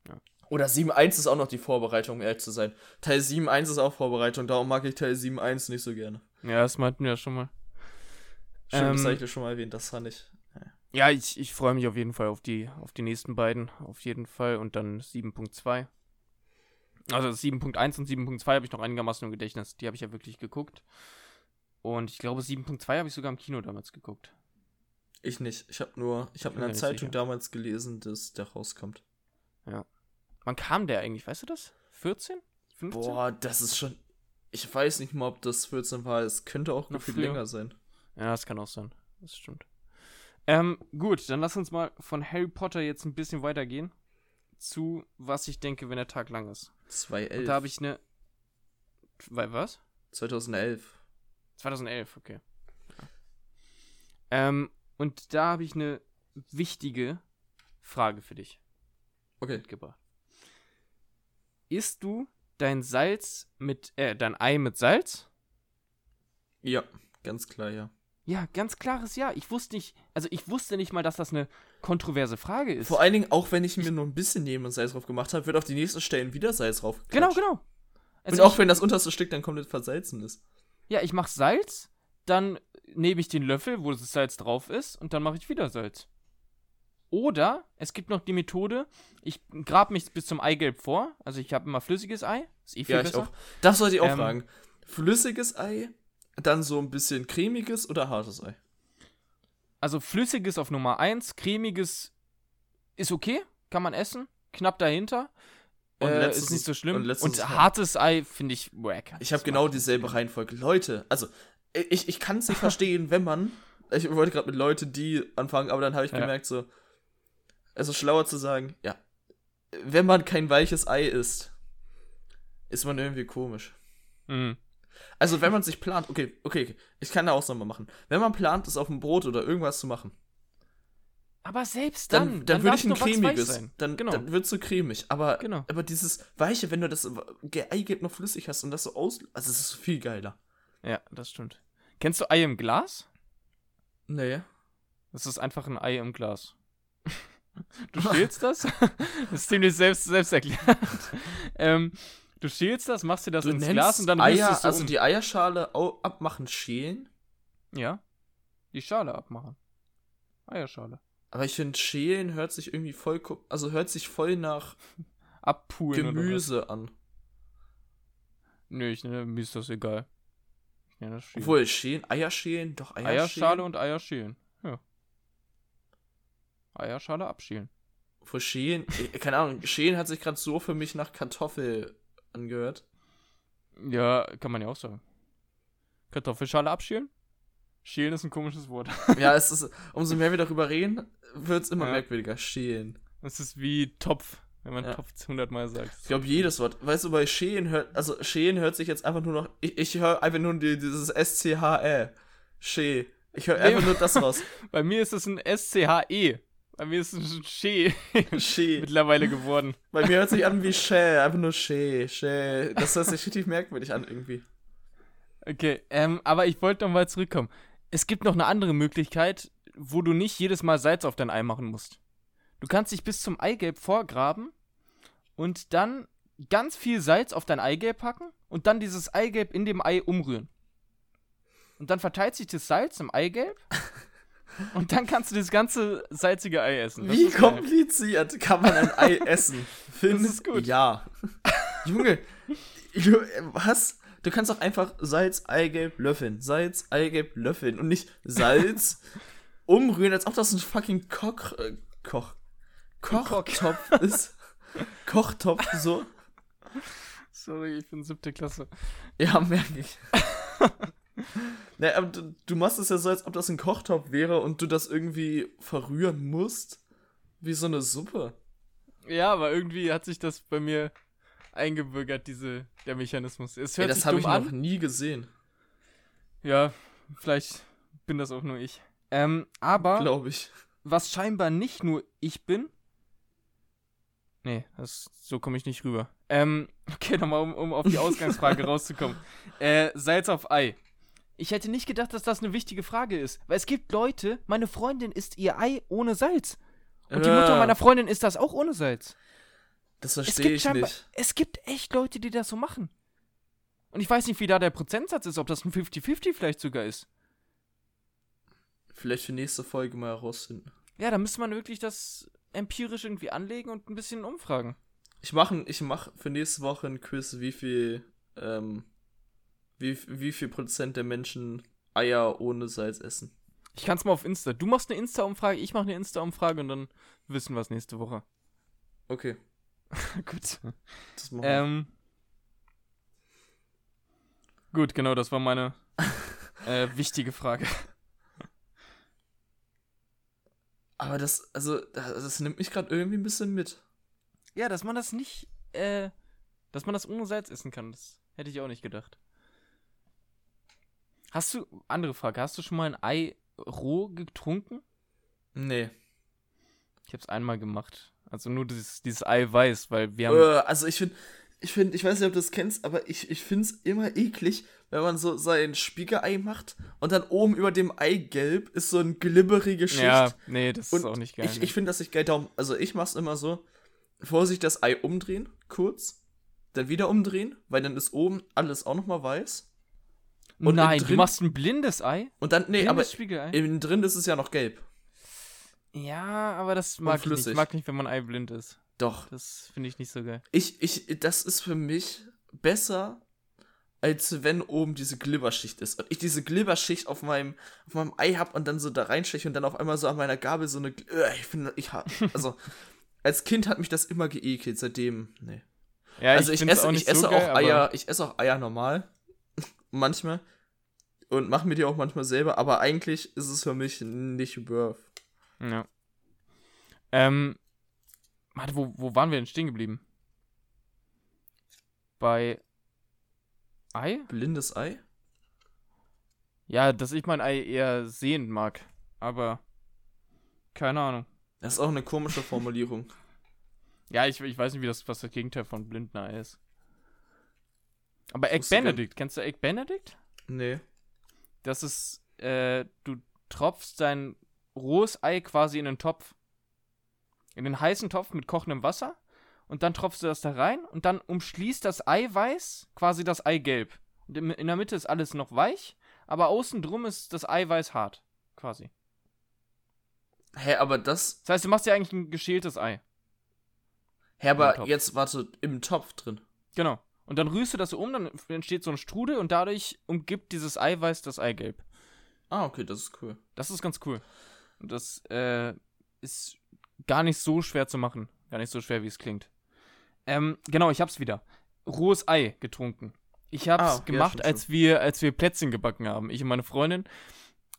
ja. Oder 7.1 ist auch noch die Vorbereitung, um ehrlich zu sein. Teil 7.1 ist auch Vorbereitung, darum mag ich Teil 7.1 nicht so gerne. Ja, das meinten wir ja schon mal. Stimmt, ähm, das habe ich ja schon mal erwähnt, das fand ich. Ja, ich, ich freue mich auf jeden Fall auf die, auf die nächsten beiden, auf jeden Fall. Und dann 7.2. Also 7.1 und 7.2 habe ich noch einigermaßen im Gedächtnis. Die habe ich ja wirklich geguckt. Und ich glaube, 7.2 habe ich sogar im Kino damals geguckt. Ich nicht. Ich habe nur, ich habe in der Zeitung sicher. damals gelesen, dass der rauskommt. Ja. Wann kam der eigentlich? Weißt du das? 14? 15? Boah, das ist schon. Ich weiß nicht mal, ob das 14 war. Es könnte auch noch viel länger sein. Ja, das kann auch sein. Das stimmt. Ähm, gut, dann lass uns mal von Harry Potter jetzt ein bisschen weitergehen zu was ich denke, wenn der Tag lang ist. 2011. Und da habe ich eine. Weil was? 2011. 2011, okay. Ja. Ähm, und da habe ich eine wichtige Frage für dich. Okay. Mitgebracht. Isst du dein Salz mit, äh, dein Ei mit Salz? Ja, ganz klar, ja. Ja, ganz klares Ja. Ich wusste nicht, also ich wusste nicht mal, dass das eine kontroverse Frage ist. Vor allen Dingen, auch wenn ich mir nur ein bisschen neben und Salz drauf gemacht habe, wird auf die nächsten Stellen wieder Salz drauf. Genau, genau. Also Und auch wenn das unterste Stück dann komplett versalzen ist. Ja, ich mach Salz, dann nehme ich den Löffel, wo das Salz drauf ist, und dann mache ich wieder Salz. Oder es gibt noch die Methode, ich grab mich bis zum Eigelb vor. Also ich habe immer flüssiges Ei. Ist eh viel ja, besser. Ich auch. Das sollte ich auch ähm, fragen. Flüssiges Ei, dann so ein bisschen cremiges oder hartes Ei? Also flüssiges auf Nummer 1, cremiges ist okay, kann man essen. Knapp dahinter. Und äh, ist nicht so schlimm. Und, und hartes Ei finde ich wack. Ich habe genau dieselbe Reihenfolge. Leute, also ich, ich kann es nicht verstehen, wenn man. Ich wollte gerade mit Leuten, die anfangen, aber dann habe ich ja. gemerkt, so. Es ist schlauer zu sagen, ja. Wenn man kein weiches Ei isst, ist man irgendwie komisch. Mhm. Also, wenn man sich plant, okay, okay, ich kann eine Ausnahme machen. Wenn man plant, es auf dem Brot oder irgendwas zu machen. Aber selbst dann. Dann, dann, dann würde ich ein cremiges. Dann, genau. dann wird es so cremig. Aber, genau. aber dieses Weiche, wenn du das Eigelb noch flüssig hast und das so aus. Also, es ist viel geiler. Ja, das stimmt. Kennst du Ei im Glas? Nee. Das ist einfach ein Ei im Glas. Du schälst das? das ist ziemlich selbst, selbsterklärend. ähm, du schälst das, machst dir das du ins Glas und dann Eier, du so Also um. die Eierschale abmachen, schälen? Ja. Die Schale abmachen. Eierschale. Aber ich finde, schälen hört sich irgendwie voll, also hört sich voll nach Abpulen Gemüse an. Nö, ich nenne mir ist das egal. Ja, das Obwohl, schälen, Eier schälen, doch Eier Eierschale und Eier schälen. Ja. Eierschale abschälen. Vor schälen, äh, keine Ahnung, schälen hat sich gerade so für mich nach Kartoffel angehört. Ja, kann man ja auch sagen. Kartoffelschale abschälen? Schälen ist ein komisches Wort. ja, es ist, umso mehr wir darüber reden, wird es immer ja. merkwürdiger. Schälen. Es ist wie Topf, wenn man ja. Topf hundertmal sagt. Ich glaube, jedes Wort. Weißt du, bei Schälen hört, also Schälen hört sich jetzt einfach nur noch, ich, ich höre einfach nur die, dieses S-C-H-E. Schä. Ich höre einfach nur das raus. bei mir ist es ein S-C-H-E. Bei mir ist es ein Schä. Schä. mittlerweile geworden. Bei mir hört sich an wie Schä, einfach nur Schä, Schä. Das hört sich richtig merkwürdig an irgendwie. Okay, ähm, aber ich wollte nochmal zurückkommen es gibt noch eine andere Möglichkeit, wo du nicht jedes Mal Salz auf dein Ei machen musst. Du kannst dich bis zum Eigelb vorgraben und dann ganz viel Salz auf dein Eigelb packen und dann dieses Eigelb in dem Ei umrühren. Und dann verteilt sich das Salz im Eigelb und dann kannst du das ganze salzige Ei essen. Das Wie kompliziert kann man ein Ei essen? Findest gut. Ja. Junge, was? Du kannst auch einfach Salz, Eigelb, löffeln. Salz, Eigelb, löffeln. Und nicht Salz umrühren, als ob das ein fucking Koch. Äh, Koch. Kochtopf ist. Kochtopf, so. Sorry, ich bin siebte Klasse. Ja, merke ich. naja, aber du, du, machst es ja so, als ob das ein Kochtopf wäre und du das irgendwie verrühren musst. Wie so eine Suppe. Ja, aber irgendwie hat sich das bei mir eingebürgert, diese, der Mechanismus. Es hört ja, das habe ich an. noch nie gesehen. Ja, vielleicht bin das auch nur ich. Ähm, aber. Glaube ich. Was scheinbar nicht nur ich bin. Nee, das, so komme ich nicht rüber. Ähm, okay, nochmal, um, um auf die Ausgangsfrage rauszukommen. Äh, Salz auf Ei. Ich hätte nicht gedacht, dass das eine wichtige Frage ist. Weil es gibt Leute, meine Freundin isst ihr Ei ohne Salz. Und die Mutter meiner Freundin isst das auch ohne Salz. Das verstehe ich nicht. Es gibt echt Leute, die das so machen. Und ich weiß nicht, wie da der Prozentsatz ist, ob das ein 50-50 vielleicht sogar ist. Vielleicht für nächste Folge mal herausfinden. Ja, da müsste man wirklich das empirisch irgendwie anlegen und ein bisschen umfragen. Ich mache ich mach für nächste Woche ein Quiz, wie viel, ähm, wie, wie viel Prozent der Menschen Eier ohne Salz essen. Ich kann es mal auf Insta. Du machst eine Insta-Umfrage, ich mache eine Insta-Umfrage und dann wissen wir es nächste Woche. Okay. gut. Ähm, gut, genau, das war meine äh, wichtige Frage. Aber das, also, das nimmt mich gerade irgendwie ein bisschen mit. Ja, dass man das nicht, äh, dass man das ohne Salz essen kann, das hätte ich auch nicht gedacht. Hast du, andere Frage, hast du schon mal ein Ei roh getrunken? Nee. Ich hab's einmal gemacht. Also nur dieses, dieses Eiweiß, weil wir haben. Äh, also ich finde, ich finde, ich weiß nicht, ob du das kennst, aber ich, ich finde es immer eklig, wenn man so sein Spiegelei macht und dann oben über dem Eigelb ist so ein glibberige Schicht. Ja, nee, das und ist auch nicht geil. Ich, ich finde das nicht geil. Darum, also ich mach's immer so, Vorsicht, das Ei umdrehen, kurz. dann wieder umdrehen, weil dann ist oben alles auch nochmal weiß. Und Nein, drin, du machst ein blindes Ei? Und dann, nee, aber innen drin ist es ja noch gelb. Ja, aber das mag ich nicht. Ich mag nicht, wenn man Ei blind ist. Doch. Das finde ich nicht so geil. Ich, ich, das ist für mich besser, als wenn oben diese Glibberschicht ist. Und ich diese Glibberschicht auf meinem, auf meinem Ei habe und dann so da reinsteche und dann auf einmal so an meiner Gabel so eine. Äh, ich finde, ich habe. Also, als Kind hat mich das immer geekelt, seitdem. Nee. Ja, also ich, ich esse, ich esse so geil, auch Eier, ich esse auch Eier normal. Manchmal. Und mache mir die auch manchmal selber, aber eigentlich ist es für mich nicht worth. Ja. Ähm, warte, wo, wo waren wir denn stehen geblieben? Bei Ei? Blindes Ei? Ja, dass ich mein Ei eher sehend mag. Aber keine Ahnung. Das ist auch eine komische Formulierung. ja, ich, ich weiß nicht, wie das, was das Gegenteil von blinden Ei ist. Aber Egg Benedict, kennst du Egg Benedict? Nee. Das ist, äh, du tropfst dein rohes Ei quasi in den Topf. In den heißen Topf mit kochendem Wasser. Und dann tropfst du das da rein und dann umschließt das Eiweiß quasi das Eigelb. Und in der Mitte ist alles noch weich, aber außen drum ist das Eiweiß hart. Quasi. Hä, aber das. Das heißt, du machst ja eigentlich ein geschältes Ei. Hä, aber jetzt, warte, im Topf drin. Genau. Und dann rührst du das so um, dann entsteht so ein Strudel und dadurch umgibt dieses Eiweiß das Eigelb. Ah, okay, das ist cool. Das ist ganz cool. Und das äh, ist gar nicht so schwer zu machen. Gar nicht so schwer, wie es klingt. Ähm, genau, ich hab's wieder. Rohes Ei getrunken. Ich hab's ah, gemacht, ja, als wir, als wir Plätzchen gebacken haben. Ich und meine Freundin.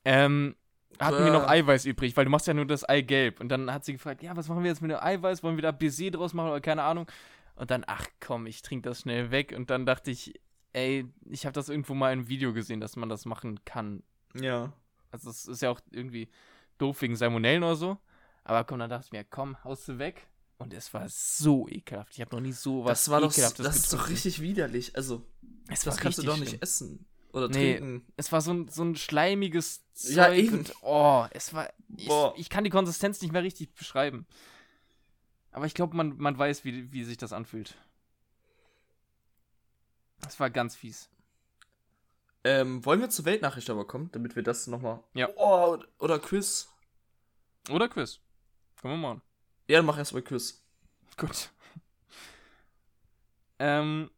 Ähm, hatten äh. wir noch Eiweiß übrig, weil du machst ja nur das Eigelb. Und dann hat sie gefragt, ja, was machen wir jetzt mit dem Eiweiß? Wollen wir da Baiser draus machen oder keine Ahnung? Und dann, ach komm, ich trinke das schnell weg. Und dann dachte ich, ey, ich habe das irgendwo mal im Video gesehen, dass man das machen kann. Ja. Also es ist ja auch irgendwie doof wegen Salmonellen oder so. Aber komm, dann dachte ich mir, komm, haust du weg. Und es war so ekelhaft. Ich habe noch nie so was Das war doch, das ist doch richtig widerlich. Also, es das kannst du doch nicht schlimm. essen oder nee, trinken. Es war so ein, so ein schleimiges Zeug. Ja, eben. Und, oh, es war. Ich, ich, kann die Konsistenz nicht mehr richtig beschreiben. Aber ich glaube, man, man weiß, wie, wie sich das anfühlt. Das war ganz fies. Ähm, wollen wir zur Weltnachricht aber kommen, damit wir das nochmal. Ja. Oh, oder Quiz. Oder Quiz. Können wir machen. Ja, dann mach erstmal Quiz. Gut. ähm.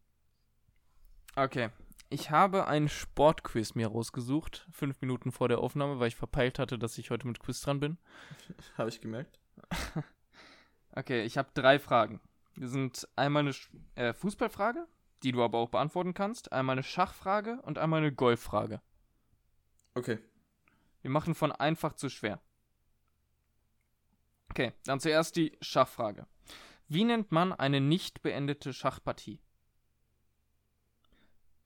Okay. Ich habe ein Sportquiz mir rausgesucht, fünf Minuten vor der Aufnahme, weil ich verpeilt hatte, dass ich heute mit Quiz dran bin. habe ich gemerkt. Okay, ich habe drei Fragen. Wir sind einmal eine äh, Fußballfrage, die du aber auch beantworten kannst, einmal eine Schachfrage und einmal eine Golffrage. Okay. Wir machen von einfach zu schwer. Okay, dann zuerst die Schachfrage. Wie nennt man eine nicht beendete Schachpartie?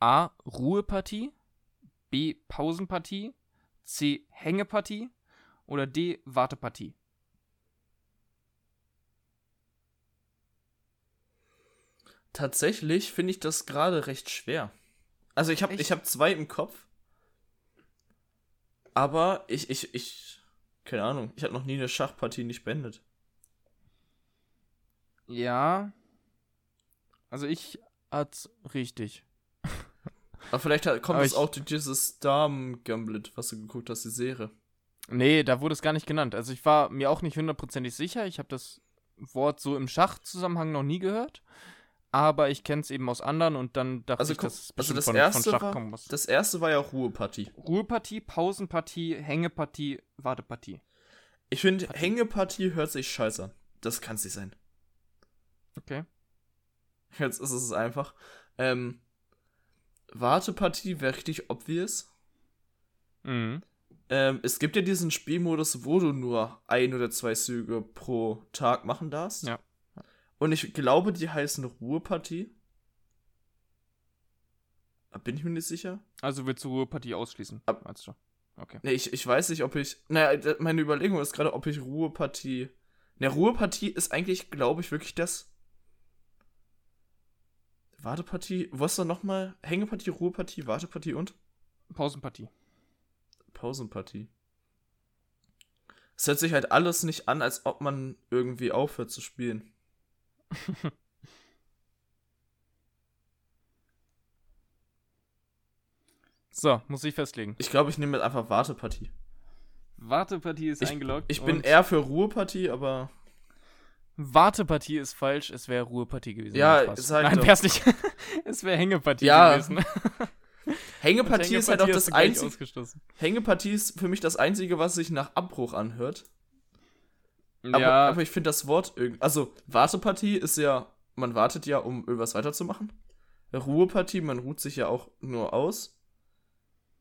A. Ruhepartie, B. Pausenpartie, C. Hängepartie oder D. Wartepartie? Tatsächlich finde ich das gerade recht schwer. Also ich habe ich habe zwei im Kopf. Aber ich ich ich keine Ahnung, ich habe noch nie eine Schachpartie nicht beendet. Ja. Also ich hat's richtig. Aber vielleicht kommt Aber es auch durch dieses Damen-Gamblet, was du geguckt hast, die Serie. Nee, da wurde es gar nicht genannt. Also ich war mir auch nicht hundertprozentig sicher. Ich habe das Wort so im Schachzusammenhang noch nie gehört aber ich kenne es eben aus anderen und dann dachte also, ich, dass es also das von, erste von Schach war, kommen muss. Das erste war ja auch Ruhepartie. Ruhepartie, Pausenpartie, Hängepartie, Wartepartie. Ich finde, Hängepartie hört sich scheiße an. Das kann es nicht sein. Okay. Jetzt ist es einfach. Ähm, Wartepartie wäre richtig obvious. Mhm. Ähm, es gibt ja diesen Spielmodus, wo du nur ein oder zwei Züge pro Tag machen darfst. Ja. Und ich glaube, die heißen Ruhepartie. Bin ich mir nicht sicher. Also willst du Ruhepartie ausschließen, Ab, meinst du? Okay. Nee, ich, ich weiß nicht, ob ich. Naja, meine Überlegung ist gerade, ob ich Ruhepartie. Ne, Ruhepartie ist eigentlich, glaube ich, wirklich das. Wartepartie. Was da nochmal? Hängepartie, Ruhepartie, Wartepartie und? Pausenpartie. Pausenpartie. Es hört sich halt alles nicht an, als ob man irgendwie aufhört zu spielen. so, muss ich festlegen. Ich glaube, ich nehme jetzt einfach Wartepartie. Wartepartie ist ich, eingeloggt. Ich bin eher für Ruhepartie, aber. Wartepartie ist falsch, es wäre Ruhepartie gewesen. Ja, ist halt Nein, wär's nicht. es wäre Hängepartie ja. gewesen. Hängepartie, Hängepartie ist halt auch das einzige. Hängepartie ist für mich das einzige, was sich nach Abbruch anhört. Aber, ja, aber ich finde das Wort irgendwie. Also, Wartepartie ist ja. Man wartet ja, um irgendwas weiterzumachen. Ruhepartie, man ruht sich ja auch nur aus.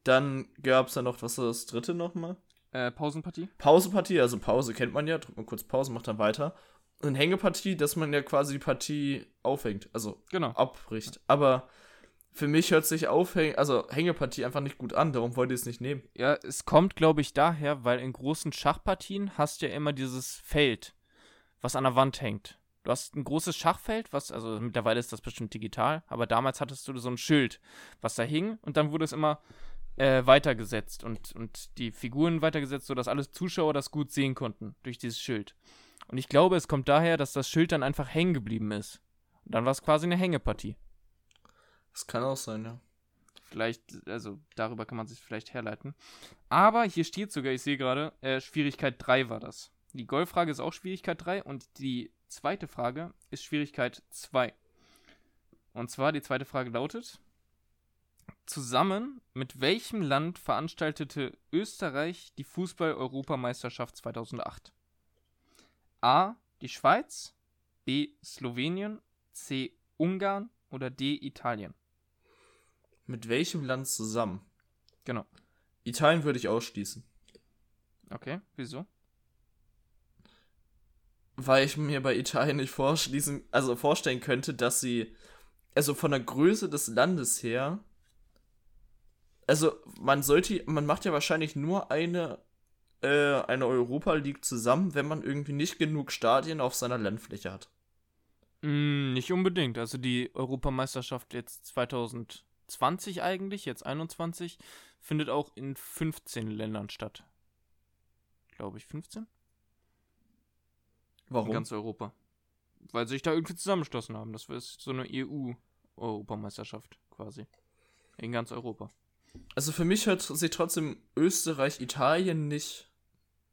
Dann gab es da noch, was war das dritte nochmal? äh, Pausenpartie? Pausepartie, also Pause kennt man ja, drückt man kurz Pause, macht dann weiter. Und Hängepartie, dass man ja quasi die Partie aufhängt, also Genau. abbricht. Aber für mich hört sich Aufhäng also Hängepartie einfach nicht gut an, darum wollte ich es nicht nehmen. Ja, es kommt, glaube ich, daher, weil in großen Schachpartien hast du ja immer dieses Feld, was an der Wand hängt. Du hast ein großes Schachfeld, was, also mittlerweile ist das bestimmt digital, aber damals hattest du so ein Schild, was da hing und dann wurde es immer äh, weitergesetzt und, und die Figuren weitergesetzt, sodass alle Zuschauer das gut sehen konnten durch dieses Schild. Und ich glaube, es kommt daher, dass das Schild dann einfach hängen geblieben ist. Und dann war es quasi eine Hängepartie. Das kann auch sein, ja. Vielleicht, also darüber kann man sich vielleicht herleiten. Aber hier steht sogar, ich sehe gerade, äh, Schwierigkeit 3 war das. Die Golffrage ist auch Schwierigkeit 3 und die zweite Frage ist Schwierigkeit 2. Und zwar die zweite Frage lautet: Zusammen mit welchem Land veranstaltete Österreich die Fußball-Europameisterschaft 2008? A. Die Schweiz, B. Slowenien, C. Ungarn oder D. Italien? Mit welchem Land zusammen? Genau. Italien würde ich ausschließen. Okay, wieso? Weil ich mir bei Italien nicht vorschließen, also vorstellen könnte, dass sie, also von der Größe des Landes her, also man sollte, man macht ja wahrscheinlich nur eine, äh, eine Europa League zusammen, wenn man irgendwie nicht genug Stadien auf seiner Landfläche hat. Mm, nicht unbedingt. Also die Europameisterschaft jetzt 2020 eigentlich, jetzt 21, findet auch in 15 Ländern statt. Glaube ich, 15? Warum? In ganz Europa. Weil sie sich da irgendwie zusammengeschlossen haben. Das ist so eine EU-Europameisterschaft quasi. In ganz Europa. Also für mich hört sich trotzdem Österreich, Italien nicht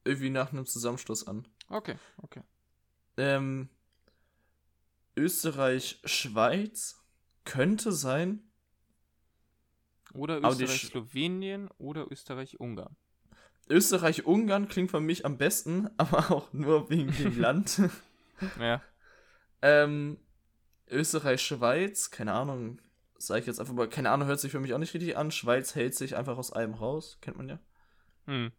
irgendwie nach einem Zusammenschluss an. Okay, okay. Ähm, Österreich, Schweiz könnte sein. Oder Aber die Österreich, Sch- Slowenien oder Österreich, Ungarn. Österreich, Ungarn klingt für mich am besten, aber auch nur wegen dem Land. Ja. ähm, Österreich, Schweiz, keine Ahnung, sage ich jetzt einfach mal, keine Ahnung, hört sich für mich auch nicht richtig an. Schweiz hält sich einfach aus allem raus, kennt man ja. Hm.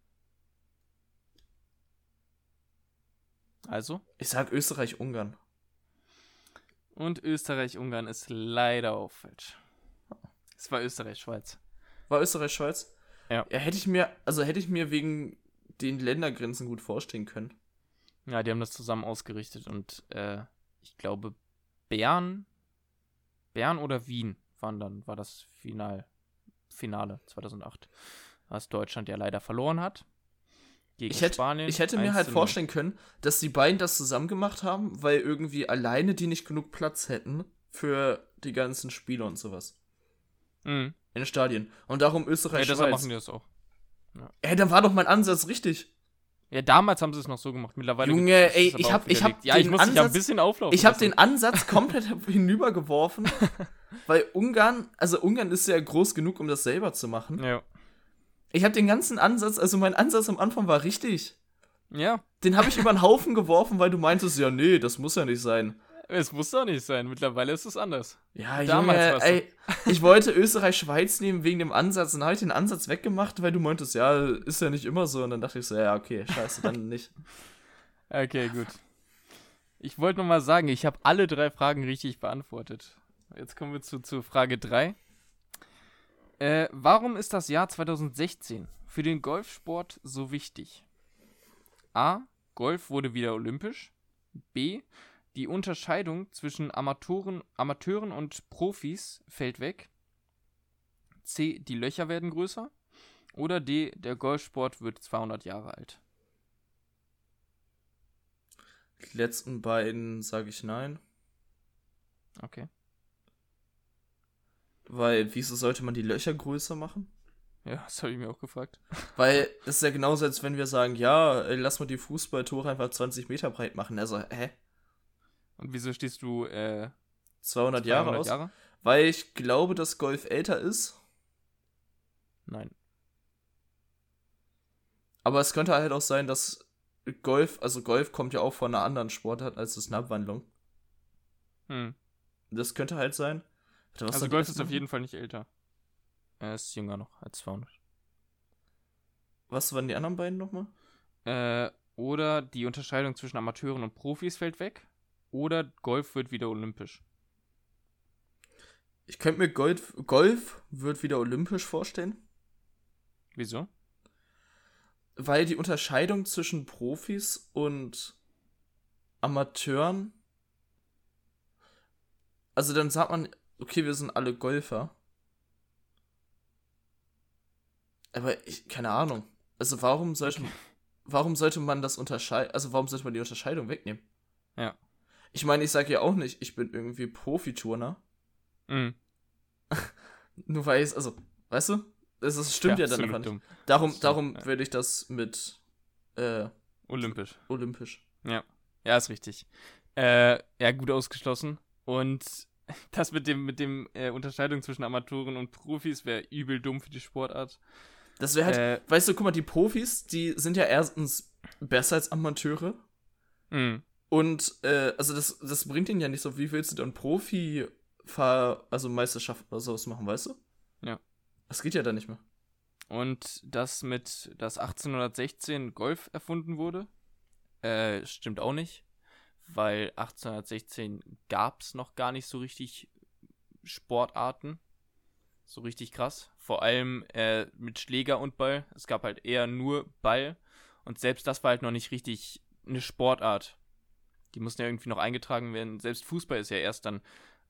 Also? Ich sag Österreich, Ungarn. Und Österreich-Ungarn ist leider auch falsch. Es war Österreich-Schweiz. War Österreich, Schweiz? Ja. Ja, hätte ich mir, also hätte ich mir wegen den Ländergrenzen gut vorstellen können. Ja, die haben das zusammen ausgerichtet und äh, ich glaube Bern, Bern oder Wien waren dann, war das Final, Finale 2008, was Deutschland ja leider verloren hat. Gegen Ich hätte, Spanien. ich hätte mir 1 halt zu 0. vorstellen können, dass die beiden das zusammen gemacht haben, weil irgendwie alleine die nicht genug Platz hätten für die ganzen Spiele und sowas. Mhm. In den Stadien. Und darum Ja, Österreich, deshalb Schweiz. machen die das auch. Ey, dann war doch mein Ansatz richtig. Ja, damals haben sie es noch so gemacht. Mittlerweile Junge, ey, ich hab- ich hab. Ja, ich muss dich ja ein Ansatz- bisschen auflaufen. Ich habe den Ansatz komplett hinübergeworfen, weil Ungarn, also Ungarn ist ja groß genug, um das selber zu machen. Ja. Ich habe den ganzen Ansatz, also mein Ansatz am Anfang war richtig. Ja, Den habe ich über den Haufen geworfen, weil du meintest, ja, nee, das muss ja nicht sein. Es muss doch nicht sein. Mittlerweile ist es anders. Ja, Damals Junge, ey, ich wollte Österreich-Schweiz nehmen wegen dem Ansatz, und dann habe ich den Ansatz weggemacht, weil du meintest, ja, ist ja nicht immer so. Und dann dachte ich so, ja, okay, scheiße, dann nicht. Okay, gut. Ich wollte noch mal sagen, ich habe alle drei Fragen richtig beantwortet. Jetzt kommen wir zu, zu Frage 3. Äh, warum ist das Jahr 2016 für den Golfsport so wichtig? A. Golf wurde wieder olympisch. B. Die Unterscheidung zwischen Amateuren, Amateuren und Profis fällt weg. C. Die Löcher werden größer. Oder D. Der Golfsport wird 200 Jahre alt. Die letzten beiden sage ich nein, Okay. weil wieso sollte man die Löcher größer machen? Ja, das habe ich mir auch gefragt. Weil es ist ja genauso, als wenn wir sagen, ja, lass mal die Fußballtore einfach 20 Meter breit machen. Also, hä? Und wieso stehst du äh, 200, 200 Jahre aus? Jahre? Weil ich glaube, dass Golf älter ist. Nein. Aber es könnte halt auch sein, dass Golf, also Golf kommt ja auch von einer anderen Sportart als das eine Abwandlung. Hm. Das könnte halt sein. Warte, also Golf ist auf jeden Fall nicht älter. Er ist jünger noch als 200. Was waren die anderen beiden nochmal? Äh, oder die Unterscheidung zwischen Amateuren und Profis fällt weg. Oder Golf wird wieder olympisch. Ich könnte mir Golf, Golf wird wieder olympisch vorstellen. Wieso? Weil die Unterscheidung zwischen Profis und Amateuren. Also dann sagt man, okay, wir sind alle Golfer. Aber ich, keine Ahnung. Also warum sollte, okay. warum sollte man das unterscheiden, also warum sollte man die Unterscheidung wegnehmen? Ja. Ich meine, ich sage ja auch nicht, ich bin irgendwie Profiturner. Mhm. Nur weil ich, also, weißt du? Das, das stimmt ja, ja dann einfach nicht. Darum, darum ja. würde ich das mit äh, Olympisch. Olympisch. Ja. Ja, ist richtig. Äh, ja, gut ausgeschlossen. Und das mit dem, mit dem äh, Unterscheidung zwischen Amateuren und Profis wäre übel dumm für die Sportart. Das wäre halt, äh, weißt du, guck mal, die Profis, die sind ja erstens besser als Amateure. Mhm. Und, äh, also das, das bringt ihnen ja nicht so, wie willst du dann Profi, also Meisterschaft oder sowas machen, weißt du? Ja. Das geht ja dann nicht mehr. Und das mit, dass 1816 Golf erfunden wurde, äh, stimmt auch nicht, weil 1816 gab es noch gar nicht so richtig Sportarten. So richtig krass. Vor allem äh, mit Schläger und Ball. Es gab halt eher nur Ball. Und selbst das war halt noch nicht richtig eine Sportart. Die mussten ja irgendwie noch eingetragen werden. Selbst Fußball ist ja erst dann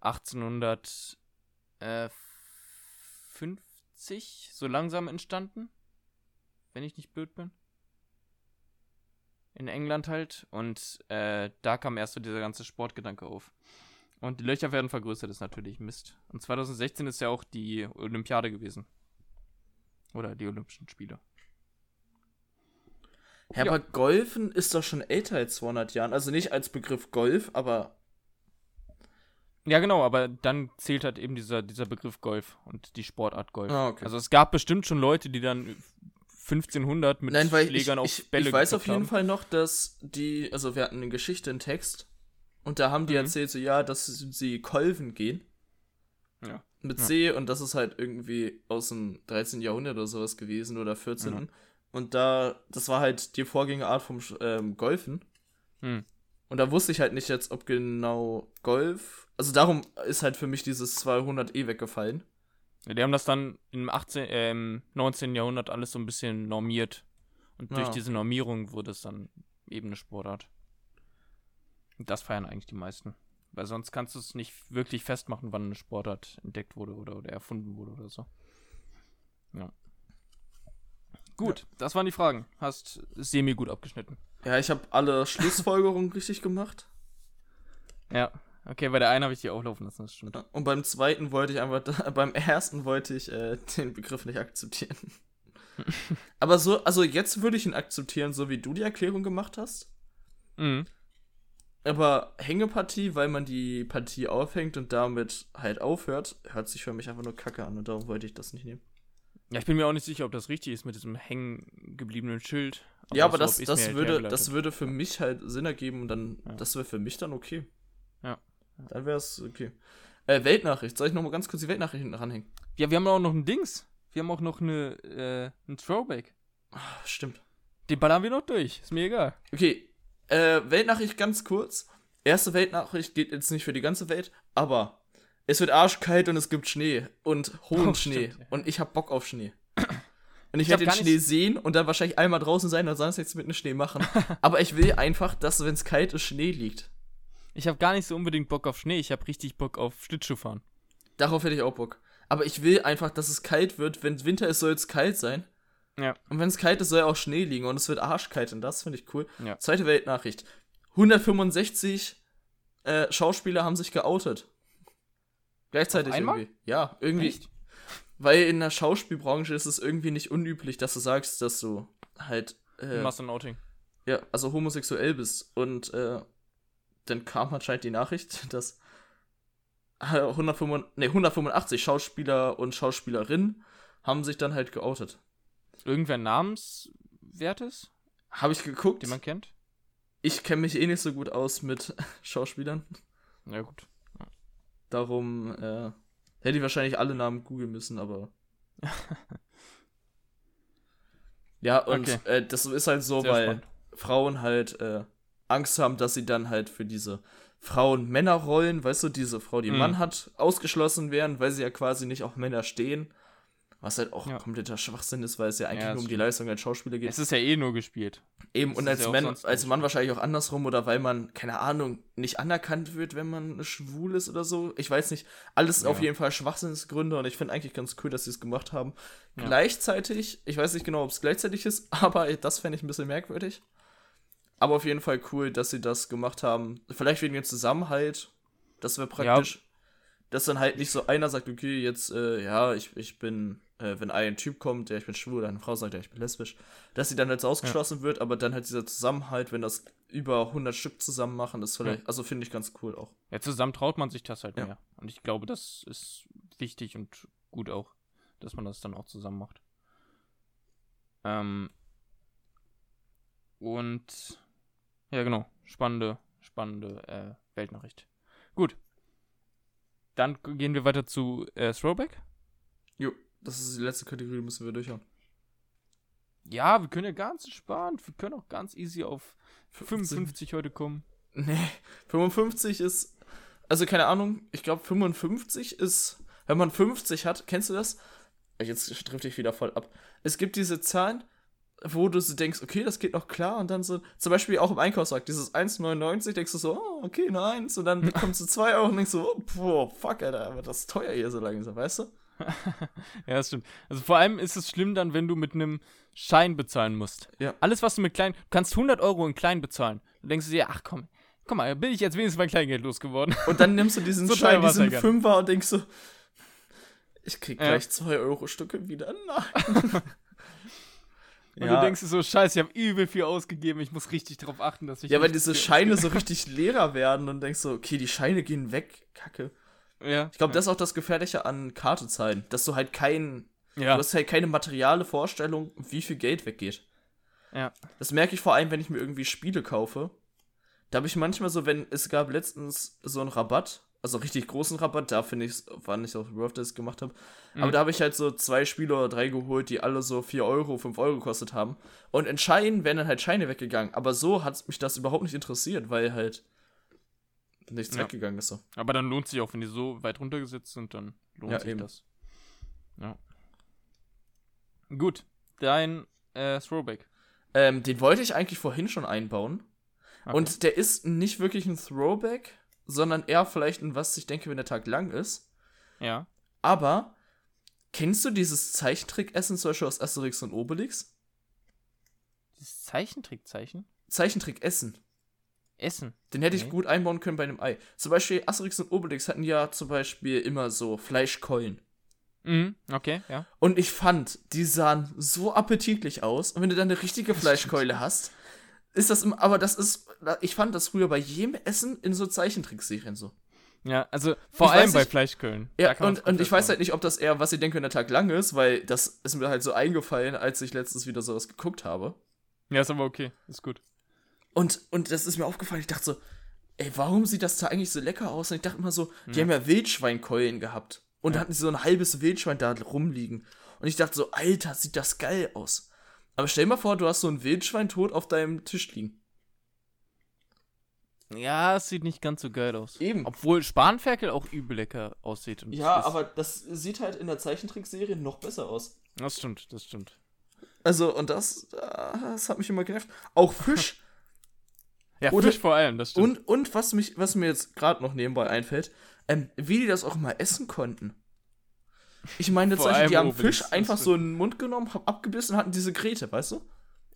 1850 so langsam entstanden. Wenn ich nicht blöd bin. In England halt. Und äh, da kam erst so dieser ganze Sportgedanke auf. Und die Löcher werden vergrößert, ist natürlich Mist. Und 2016 ist ja auch die Olympiade gewesen. Oder die Olympischen Spiele. Ja, ja, aber Golfen ist doch schon älter als 200 Jahren. Also nicht als Begriff Golf, aber. Ja, genau, aber dann zählt halt eben dieser, dieser Begriff Golf und die Sportart Golf. Ah, okay. Also es gab bestimmt schon Leute, die dann 1500 mit Nein, Schlägern ich, auf ich, Bälle Ich weiß auf jeden haben. Fall noch, dass die, also wir hatten eine Geschichte, einen Text, und da haben die mhm. erzählt, so ja, dass sie Kolven gehen. Ja. Mit C und das ist halt irgendwie aus dem 13. Jahrhundert oder sowas gewesen oder 14. Mhm. Und da, das war halt die Vorgängerart vom ähm, Golfen. Mhm. Und da wusste ich halt nicht jetzt, ob genau Golf. Also darum ist halt für mich dieses 200 E weggefallen. Ja, die haben das dann im, 18, äh, im 19. Jahrhundert alles so ein bisschen normiert. Und durch ja. diese Normierung wurde es dann eben eine Sportart. Das feiern eigentlich die meisten. Weil sonst kannst du es nicht wirklich festmachen, wann eine Sportart entdeckt wurde oder, oder erfunden wurde oder so. Ja. Gut, ja. das waren die Fragen. Hast semi gut abgeschnitten. Ja, ich habe alle Schlussfolgerungen richtig gemacht. Ja, okay, bei der einen habe ich die auch laufen lassen, das stimmt. Und beim zweiten wollte ich einfach, beim ersten wollte ich äh, den Begriff nicht akzeptieren. Aber so, also jetzt würde ich ihn akzeptieren, so wie du die Erklärung gemacht hast. Mhm. Aber Hängepartie, weil man die Partie aufhängt und damit halt aufhört, hört sich für mich einfach nur kacke an und darum wollte ich das nicht nehmen. Ja, ich bin mir auch nicht sicher, ob das richtig ist mit diesem hängen gebliebenen Schild. Aber ja, aber das, das, halt würde, das würde für mich halt Sinn ergeben und dann, ja. das wäre für mich dann okay. Ja. Dann wäre es okay. Äh, Weltnachricht. Soll ich nochmal ganz kurz die Weltnachricht hinten ranhängen? Ja, wir haben auch noch ein Dings. Wir haben auch noch eine, äh, ein Throwback. Ach, stimmt. Den ballern wir noch durch. Ist mir egal. Okay, äh, Weltnachricht ganz kurz. Erste Weltnachricht geht jetzt nicht für die ganze Welt, aber es wird arschkalt und es gibt Schnee und hohen oh, Schnee. Stimmt, ja. Und ich hab Bock auf Schnee. Und ich, ich werde den Schnee sehen und dann wahrscheinlich einmal draußen sein und sonst nichts mit dem Schnee machen. aber ich will einfach, dass, wenn es kalt ist, Schnee liegt. Ich habe gar nicht so unbedingt Bock auf Schnee, ich habe richtig Bock auf Schlittschuhfahren. Darauf hätte ich auch Bock. Aber ich will einfach, dass es kalt wird. Wenn Winter ist, soll es kalt sein. Ja. Und wenn es kalt ist, soll ja auch Schnee liegen und es wird arschkalt und das finde ich cool. Ja. Zweite Weltnachricht. 165 äh, Schauspieler haben sich geoutet. Gleichzeitig irgendwie. Ja, irgendwie. Echt? Weil in der Schauspielbranche ist es irgendwie nicht unüblich, dass du sagst, dass du halt. Äh, machst ein Outing. Ja, also homosexuell bist. Und äh, dann kam anscheinend die Nachricht, dass 185, nee, 185 Schauspieler und Schauspielerinnen haben sich dann halt geoutet. Irgendwer namenswertes? Habe ich geguckt. Den man kennt? Ich kenne mich eh nicht so gut aus mit Schauspielern. Ja, gut. Darum äh, hätte ich wahrscheinlich alle Namen googeln müssen, aber. ja, und okay. äh, das ist halt so, Sehr weil spannend. Frauen halt äh, Angst haben, dass sie dann halt für diese Frauen-Männer-Rollen, weißt du, diese Frau, die mhm. Mann hat, ausgeschlossen werden, weil sie ja quasi nicht auf Männer stehen. Was halt auch ja. kompletter Schwachsinn ist, weil es ja eigentlich ja, nur um die Leistung als Schauspieler geht. Es ist ja eh nur gespielt. Eben, das und als, ja Mann, als Mann wahrscheinlich auch andersrum oder weil man, keine Ahnung, nicht anerkannt wird, wenn man schwul ist oder so. Ich weiß nicht. Alles auf jeden Fall Schwachsinnsgründe und ich finde eigentlich ganz cool, dass sie es gemacht haben. Gleichzeitig, ich weiß nicht genau, ob es gleichzeitig ist, aber das fände ich ein bisschen merkwürdig. Aber auf jeden Fall cool, dass sie das gemacht haben. Vielleicht wegen dem Zusammenhalt. Das wäre praktisch. Dass dann halt nicht so einer sagt, okay, jetzt, äh, ja, ich, ich bin äh, wenn ein Typ kommt, der ich bin schwul, oder eine Frau sagt, ja, ich bin lesbisch, dass sie dann jetzt ausgeschlossen ja. wird, aber dann halt dieser Zusammenhalt, wenn das über 100 Stück zusammen machen, ist vielleicht, ja. also finde ich ganz cool auch. Ja, zusammen traut man sich das halt mehr. Und ich glaube, das ist wichtig und gut auch, dass man das dann auch zusammen macht. Ähm, und ja, genau, spannende, spannende äh, Weltnachricht. Gut. Dann gehen wir weiter zu äh, Throwback. Jo. Das ist die letzte Kategorie, müssen wir durchhauen. Ja, wir können ja ganz entspannt. Wir können auch ganz easy auf 55 heute kommen. Nee, 55 ist. Also keine Ahnung, ich glaube 55 ist. Wenn man 50 hat, kennst du das? Jetzt trifft dich wieder voll ab. Es gibt diese Zahlen, wo du so denkst, okay, das geht noch klar, und dann so, zum Beispiel auch im Einkaufsmarkt, dieses 1,99, denkst du so, oh, okay, eine 1, und dann kommst du 2 Euro und denkst so, oh, boah, fuck, Alter, aber das ist teuer hier so langsam, weißt du? ja, das stimmt. Also vor allem ist es schlimm dann, wenn du mit einem Schein bezahlen musst. Ja. Alles, was du mit klein, du kannst 100 Euro in klein bezahlen. Dann denkst du dir, ach komm, guck mal, bin ich jetzt wenigstens mein Kleingeld losgeworden. Und dann nimmst du diesen so Schein, diesen Fünfer und denkst so, ich krieg gleich ja. 2 Euro Stücke wieder. Nein. Und ja. du denkst dir so, scheiße, ich habe übel viel ausgegeben, ich muss richtig darauf achten, dass ich. Ja, weil diese Scheine so richtig leerer werden und denkst so, okay, die Scheine gehen weg, kacke. Ja. Ich glaube, ja. das ist auch das Gefährliche an Kartezahlen, dass du halt kein, ja. du hast halt keine materiale Vorstellung, wie viel Geld weggeht. Ja. Das merke ich vor allem, wenn ich mir irgendwie Spiele kaufe. Da habe ich manchmal so, wenn es gab letztens so einen Rabatt, also richtig großen Rabatt, da finde ich, wann ich auf das gemacht habe. Mhm. Aber da habe ich halt so zwei Spiele oder drei geholt, die alle so 4 Euro, 5 Euro gekostet haben. Und in Scheinen wären dann halt Scheine weggegangen. Aber so hat mich das überhaupt nicht interessiert, weil halt nichts ja. weggegangen ist. So. Aber dann lohnt sich auch, wenn die so weit runtergesetzt sind, dann lohnt ja, sich eben. das. Ja. Gut, dein äh, Throwback. Ähm, den wollte ich eigentlich vorhin schon einbauen. Okay. Und der ist nicht wirklich ein Throwback, sondern eher vielleicht ein, was ich denke, wenn der Tag lang ist. Ja. Aber kennst du dieses Zeichentrick-Essen zum Beispiel aus Asterix und Obelix? Dieses Zeichentrick-Zeichen? Zeichentrick-Essen. Essen. Den hätte okay. ich gut einbauen können bei einem Ei. Zum Beispiel Asterix und Obelix hatten ja zum Beispiel immer so Fleischkeulen. Mhm, okay, ja. Und ich fand, die sahen so appetitlich aus. Und wenn du dann eine richtige Fleischkeule hast, ist das, immer, aber das ist, ich fand das früher bei jedem Essen in so Zeichentrickserien so. Ja, also vor ich allem bei Fleischkeulen. Ja, und, und ich weiß halt nicht, ob das eher, was ich denke, wenn der Tag lang ist, weil das ist mir halt so eingefallen, als ich letztens wieder sowas geguckt habe. Ja, ist aber okay, ist gut. Und, und das ist mir aufgefallen, ich dachte so, ey, warum sieht das da eigentlich so lecker aus? Und ich dachte immer so, die ja. haben ja Wildschweinkeulen gehabt. Und ja. da hatten sie so ein halbes Wildschwein da rumliegen. Und ich dachte so, Alter, sieht das geil aus. Aber stell dir mal vor, du hast so ein Wildschwein tot auf deinem Tisch liegen. Ja, es sieht nicht ganz so geil aus. Eben. Obwohl Spanferkel auch übel lecker aussieht. ja, aber das sieht halt in der Zeichentrickserie noch besser aus. Das stimmt, das stimmt. Also, und das, das hat mich immer genervt. Auch Fisch. Ja, Oder, Fisch vor allem, das stimmt. Und, und was, mich, was mir jetzt gerade noch nebenbei einfällt, ähm, wie die das auch mal essen konnten. Ich meine, die haben Fisch einfach so in den Mund genommen, hab abgebissen und hatten diese Grete, weißt du?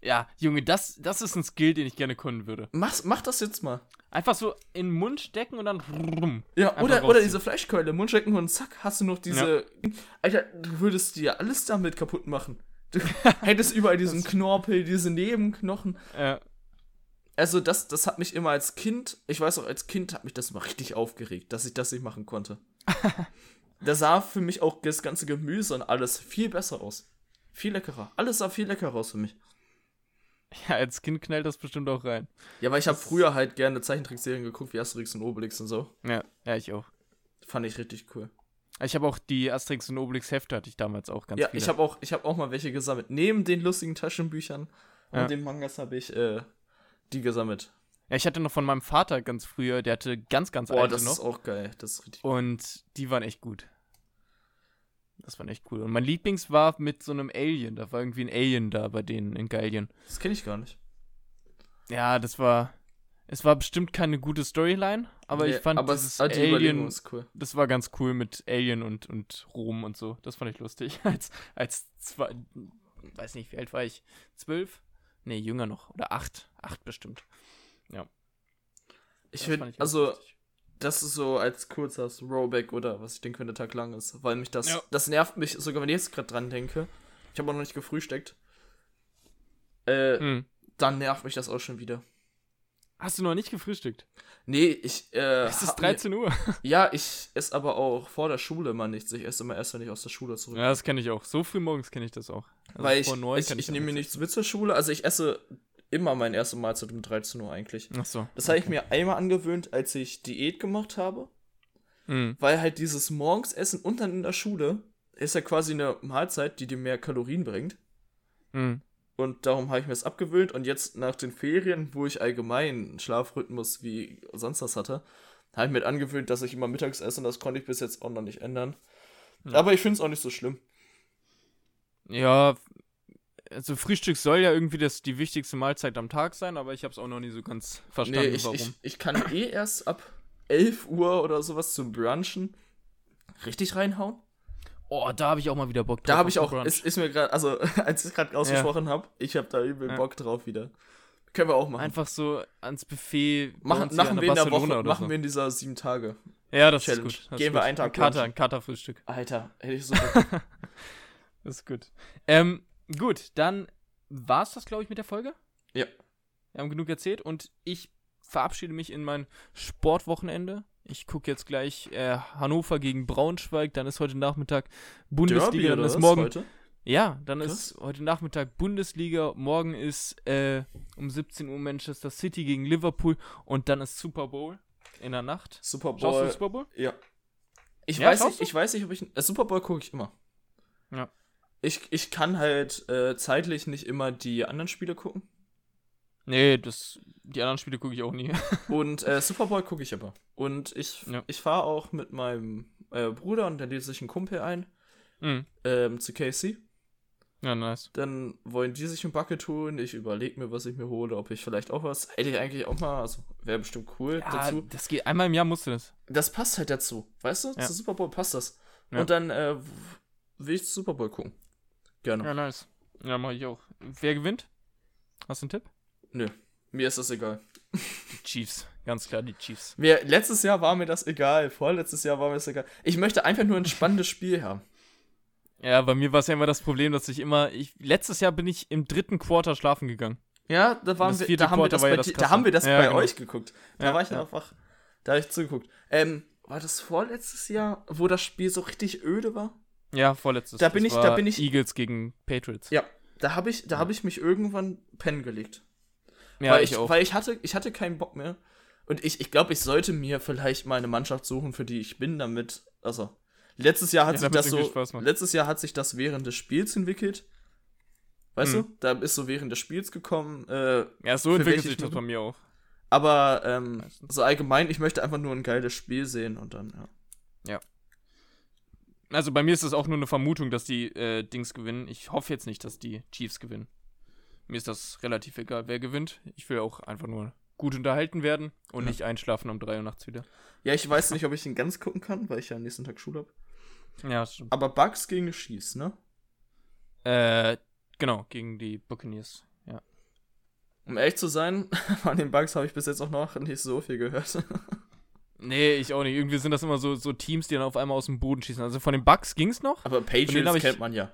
Ja, Junge, das, das ist ein Skill, den ich gerne können würde. Mach, mach das jetzt mal. Einfach so in den Mund stecken und dann. Ja, oder, oder diese Fleischkeule, im Mund stecken und zack, hast du noch diese. Ja. Alter, du würdest dir alles damit kaputt machen. Du hättest überall diesen Knorpel, diese Nebenknochen. Ja. Also, das, das hat mich immer als Kind, ich weiß auch, als Kind hat mich das immer richtig aufgeregt, dass ich das nicht machen konnte. da sah für mich auch das ganze Gemüse und alles viel besser aus. Viel leckerer. Alles sah viel leckerer aus für mich. Ja, als Kind knallt das bestimmt auch rein. Ja, weil ich habe früher halt gerne Zeichentrickserien geguckt, wie Asterix und Obelix und so. Ja, ja, ich auch. Fand ich richtig cool. Ich habe auch die Asterix und Obelix Hefte hatte ich damals auch ganz Ja, viele. ich habe auch, hab auch mal welche gesammelt. Neben den lustigen Taschenbüchern und ja. den Mangas habe ich äh, die gesammelt. Ja, ich hatte noch von meinem Vater ganz früher, der hatte ganz, ganz Boah, alte das noch. ist auch geil. Das ist richtig Und die waren echt gut. Das war echt cool. Und mein Lieblings war mit so einem Alien. Da war irgendwie ein Alien da bei denen in Gallien. Das kenne ich gar nicht. Ja, das war. Es war bestimmt keine gute Storyline, aber nee, ich fand aber dieses es, Alien. Cool. Das war ganz cool mit Alien und, und Rom und so. Das fand ich lustig. Als, als zwei. Weiß nicht, wie alt war ich? Zwölf? Nee, jünger noch. Oder acht. Acht bestimmt. Ja. Ich finde, also, lustig das ist so als kurzer Throwback oder was ich denke, wenn der Tag lang ist. Weil mich das, ja. das nervt mich, sogar wenn ich jetzt gerade dran denke. Ich habe auch noch nicht gefrühstückt. Äh, hm. dann nervt mich das auch schon wieder. Hast du noch nicht gefrühstückt? Nee, ich, äh. Es ist 13 Uhr. Ja, ich esse aber auch vor der Schule immer nichts. Ich esse immer erst, wenn ich aus der Schule zurück Ja, das kenne ich auch. So früh morgens kenne ich das auch. Also Weil ich, ich, ich, ich nehme mir nichts mit zur Schule. Also ich esse immer meine erste Mahlzeit um 13 Uhr eigentlich. Ach so. Das habe ich mir einmal angewöhnt, als ich Diät gemacht habe. Mhm. Weil halt dieses Morgensessen und dann in der Schule ist ja quasi eine Mahlzeit, die dir mehr Kalorien bringt. Mhm. Und darum habe ich mir das abgewöhnt. Und jetzt nach den Ferien, wo ich allgemein einen Schlafrhythmus wie sonst was hatte, habe ich mir angewöhnt, dass ich immer mittags esse. Und das konnte ich bis jetzt auch noch nicht ändern. Ja. Aber ich finde es auch nicht so schlimm. Ja, also Frühstück soll ja irgendwie das, die wichtigste Mahlzeit am Tag sein, aber ich habe es auch noch nie so ganz verstanden, nee, ich, warum. Ich, ich kann eh erst ab 11 Uhr oder sowas zum Brunchen richtig reinhauen. Oh, da habe ich auch mal wieder Bock drauf. Da habe ich auch, ist, ist mir gerade, also als ich es gerade ausgesprochen ja. habe, ich habe da übel ja. Bock drauf wieder. Können wir auch machen. Einfach so ans Buffet. Machen, machen wir in der Woche, machen so. wir in dieser sieben Tage. Ja, das Challenge. ist gut. Das Gehen ist wir einen Tag ein Kater, ein Katerfrühstück. Alter, hätte ich so. das ist gut. Ähm, Gut, dann war es das, glaube ich, mit der Folge. Ja. Wir haben genug erzählt und ich verabschiede mich in mein Sportwochenende. Ich gucke jetzt gleich äh, Hannover gegen Braunschweig, dann ist heute Nachmittag Bundesliga, Derby, dann ist morgen. Heute? Ja, dann Krass. ist heute Nachmittag Bundesliga, morgen ist äh, um 17 Uhr Manchester City gegen Liverpool und dann ist Super Bowl in der Nacht. Super Bowl. Schaust du Super Bowl? Ja. Ich ja, weiß nicht, ich weiß nicht, ob ich äh, Super Bowl gucke ich immer. Ja ich, ich kann halt äh, zeitlich nicht immer die anderen Spiele gucken. Nee, das, die anderen Spiele gucke ich auch nie. und äh, Super Bowl gucke ich aber. Und ich, ja. ich fahre auch mit meinem äh, Bruder und dann lädt sich ein Kumpel ein mhm. ähm, zu KC. Ja, nice. Dann wollen die sich ein Backe tun. Ich überlege mir, was ich mir hole, ob ich vielleicht auch was. Hätte ich eigentlich auch mal, also wäre bestimmt cool ja, dazu. Das geht einmal im Jahr musst du das. Das passt halt dazu. Weißt du? Ja. Zu Super Bowl passt das. Ja. Und dann äh, will ich Super Bowl gucken. Gerne. Ja, nice. Ja, mach ich auch. Wer gewinnt? Hast du einen Tipp? Nö. Mir ist das egal. Die Chiefs. Ganz klar, die Chiefs. Mir, letztes Jahr war mir das egal. Vorletztes Jahr war mir das egal. Ich möchte einfach nur ein spannendes Spiel haben. Ja, bei mir war es ja immer das Problem, dass ich immer. Ich, letztes Jahr bin ich im dritten Quarter schlafen gegangen. Ja, da waren wir, da haben wir das, bei, das da haben wir das ja, bei genau. euch geguckt. Da ja, war ich ja. einfach. Da habe ich zugeguckt. Ähm, war das vorletztes Jahr, wo das Spiel so richtig öde war? Ja, vorletztes. Da bin ich, da bin ich. Eagles gegen Patriots. Ja, da habe ich, da habe ich mich irgendwann pennen gelegt. Ja, weil ich, ich, auch. Weil ich hatte, ich hatte keinen Bock mehr. Und ich, ich glaube, ich sollte mir vielleicht mal eine Mannschaft suchen, für die ich bin, damit. Also, letztes Jahr hat ja, sich das so. Letztes Jahr hat sich das während des Spiels entwickelt. Weißt hm. du? Da ist so während des Spiels gekommen. Äh, ja, so entwickelt sich das bei mir auch. Aber ähm, so allgemein, ich möchte einfach nur ein geiles Spiel sehen und dann, ja. Ja. Also bei mir ist es auch nur eine Vermutung, dass die äh, Dings gewinnen. Ich hoffe jetzt nicht, dass die Chiefs gewinnen. Mir ist das relativ egal, wer gewinnt. Ich will auch einfach nur gut unterhalten werden und ja. nicht einschlafen um 3 Uhr nachts wieder. Ja, ich weiß nicht, ob ich ihn ganz gucken kann, weil ich ja am nächsten Tag Schule habe. Ja, stimmt. Aber Bugs gegen Chiefs, ne? Äh, genau, gegen die Buccaneers, ja. Um ehrlich zu sein, von den Bugs habe ich bis jetzt auch noch nicht so viel gehört. nee, ich auch nicht. Irgendwie sind das immer so, so Teams, die dann auf einmal aus dem Boden schießen. Also von den Bugs ging es noch. Aber Patriots kennt man ja.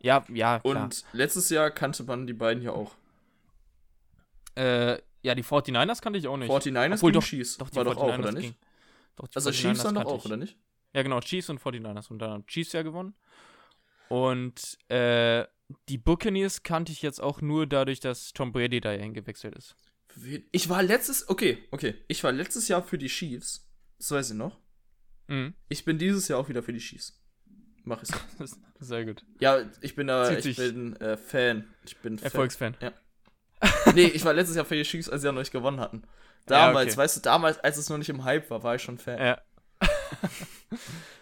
Ja, ja, klar. Und letztes Jahr kannte man die beiden ja auch. Äh, ja, die 49ers kannte ich auch nicht. 49ers Obwohl, doch, Chiefs. Doch, die war doch auch, oder nicht? Doch, also Chiefs dann doch auch, oder nicht? Ja, genau, Chiefs und 49ers. Und dann haben Chiefs ja gewonnen. Und äh, die Buccaneers kannte ich jetzt auch nur dadurch, dass Tom Brady da hingewechselt ist. Ich war letztes, okay, okay. Ich war letztes Jahr für die Chiefs. Das weiß ich noch. Mhm. Ich bin dieses Jahr auch wieder für die Chiefs. Mach es. Sehr gut. Ja, ich bin da, ich bin äh, Fan. Ich bin Erfolgsfan. Ja. nee, ich war letztes Jahr für die Chiefs, als sie ja noch nicht gewonnen hatten. Damals, ja, okay. weißt du, damals, als es noch nicht im Hype war, war ich schon Fan. Ja.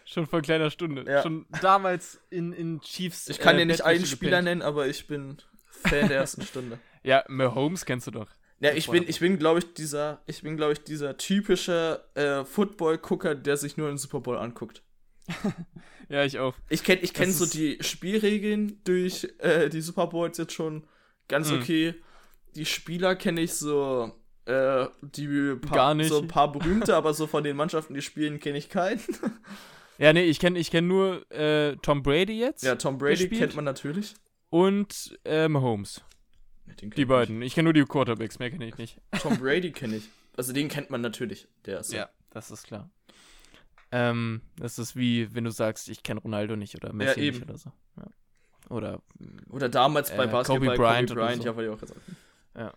schon vor kleiner Stunde. Ja. Schon damals in, in Chiefs. Ich kann äh, dir nicht einen Spieler nennen, aber ich bin Fan der ersten Stunde. Ja, Mahomes kennst du doch. Ja, ich bin, ich bin, glaube ich, dieser, ich bin, glaube ich, dieser typische äh, Football-Gucker, der sich nur den Super Bowl anguckt. ja, ich auch. Ich kenne ich kenn so die Spielregeln durch äh, die Super Bowls jetzt schon ganz mhm. okay. Die Spieler kenne ich so, äh, die paar, Gar nicht. so ein paar berühmte, aber so von den Mannschaften, die spielen, kenne ich keinen. ja, nee, ich kenne ich kenn nur äh, Tom Brady jetzt. Ja, Tom Brady kennt man natürlich. Und äh, Mahomes. Die beiden. Ich, ich kenne nur die Quarterbacks, mehr kenne ich nicht. Tom Brady kenne ich. Also den kennt man natürlich. Der ist ja, das ist klar. Ähm, das ist wie, wenn du sagst, ich kenne Ronaldo nicht oder Messi ja, nicht oder so. Ja. Oder, oder damals bei äh, Basketball Kobe Bryant, Kobe Bryant so. ja, wollte ich auch gesagt. Ja.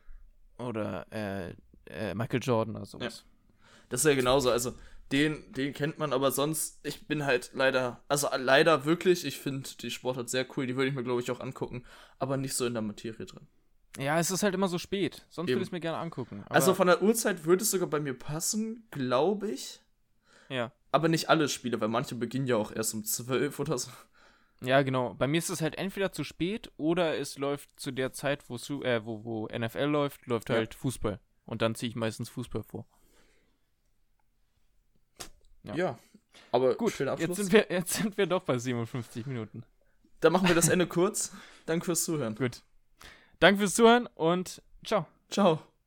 Oder äh, äh, Michael Jordan oder sowas. Ja. Das ist ja genauso. Also, den, den kennt man, aber sonst, ich bin halt leider, also leider wirklich, ich finde die Sportart sehr cool, die würde ich mir, glaube ich, auch angucken, aber nicht so in der Materie drin. Ja, es ist halt immer so spät. Sonst würde ich es mir gerne angucken. also von der Uhrzeit würde es sogar bei mir passen, glaube ich. Ja. Aber nicht alle Spiele, weil manche beginnen ja auch erst um 12 oder so. Ja, genau. Bei mir ist es halt entweder zu spät oder es läuft zu der Zeit, wo, äh, wo, wo NFL läuft, läuft ja. halt Fußball. Und dann ziehe ich meistens Fußball vor. Ja. ja. Aber gut, jetzt sind, wir, jetzt sind wir doch bei 57 Minuten. Dann machen wir das Ende kurz. Danke fürs Zuhören. Gut. Danke fürs Zuhören und ciao. Ciao.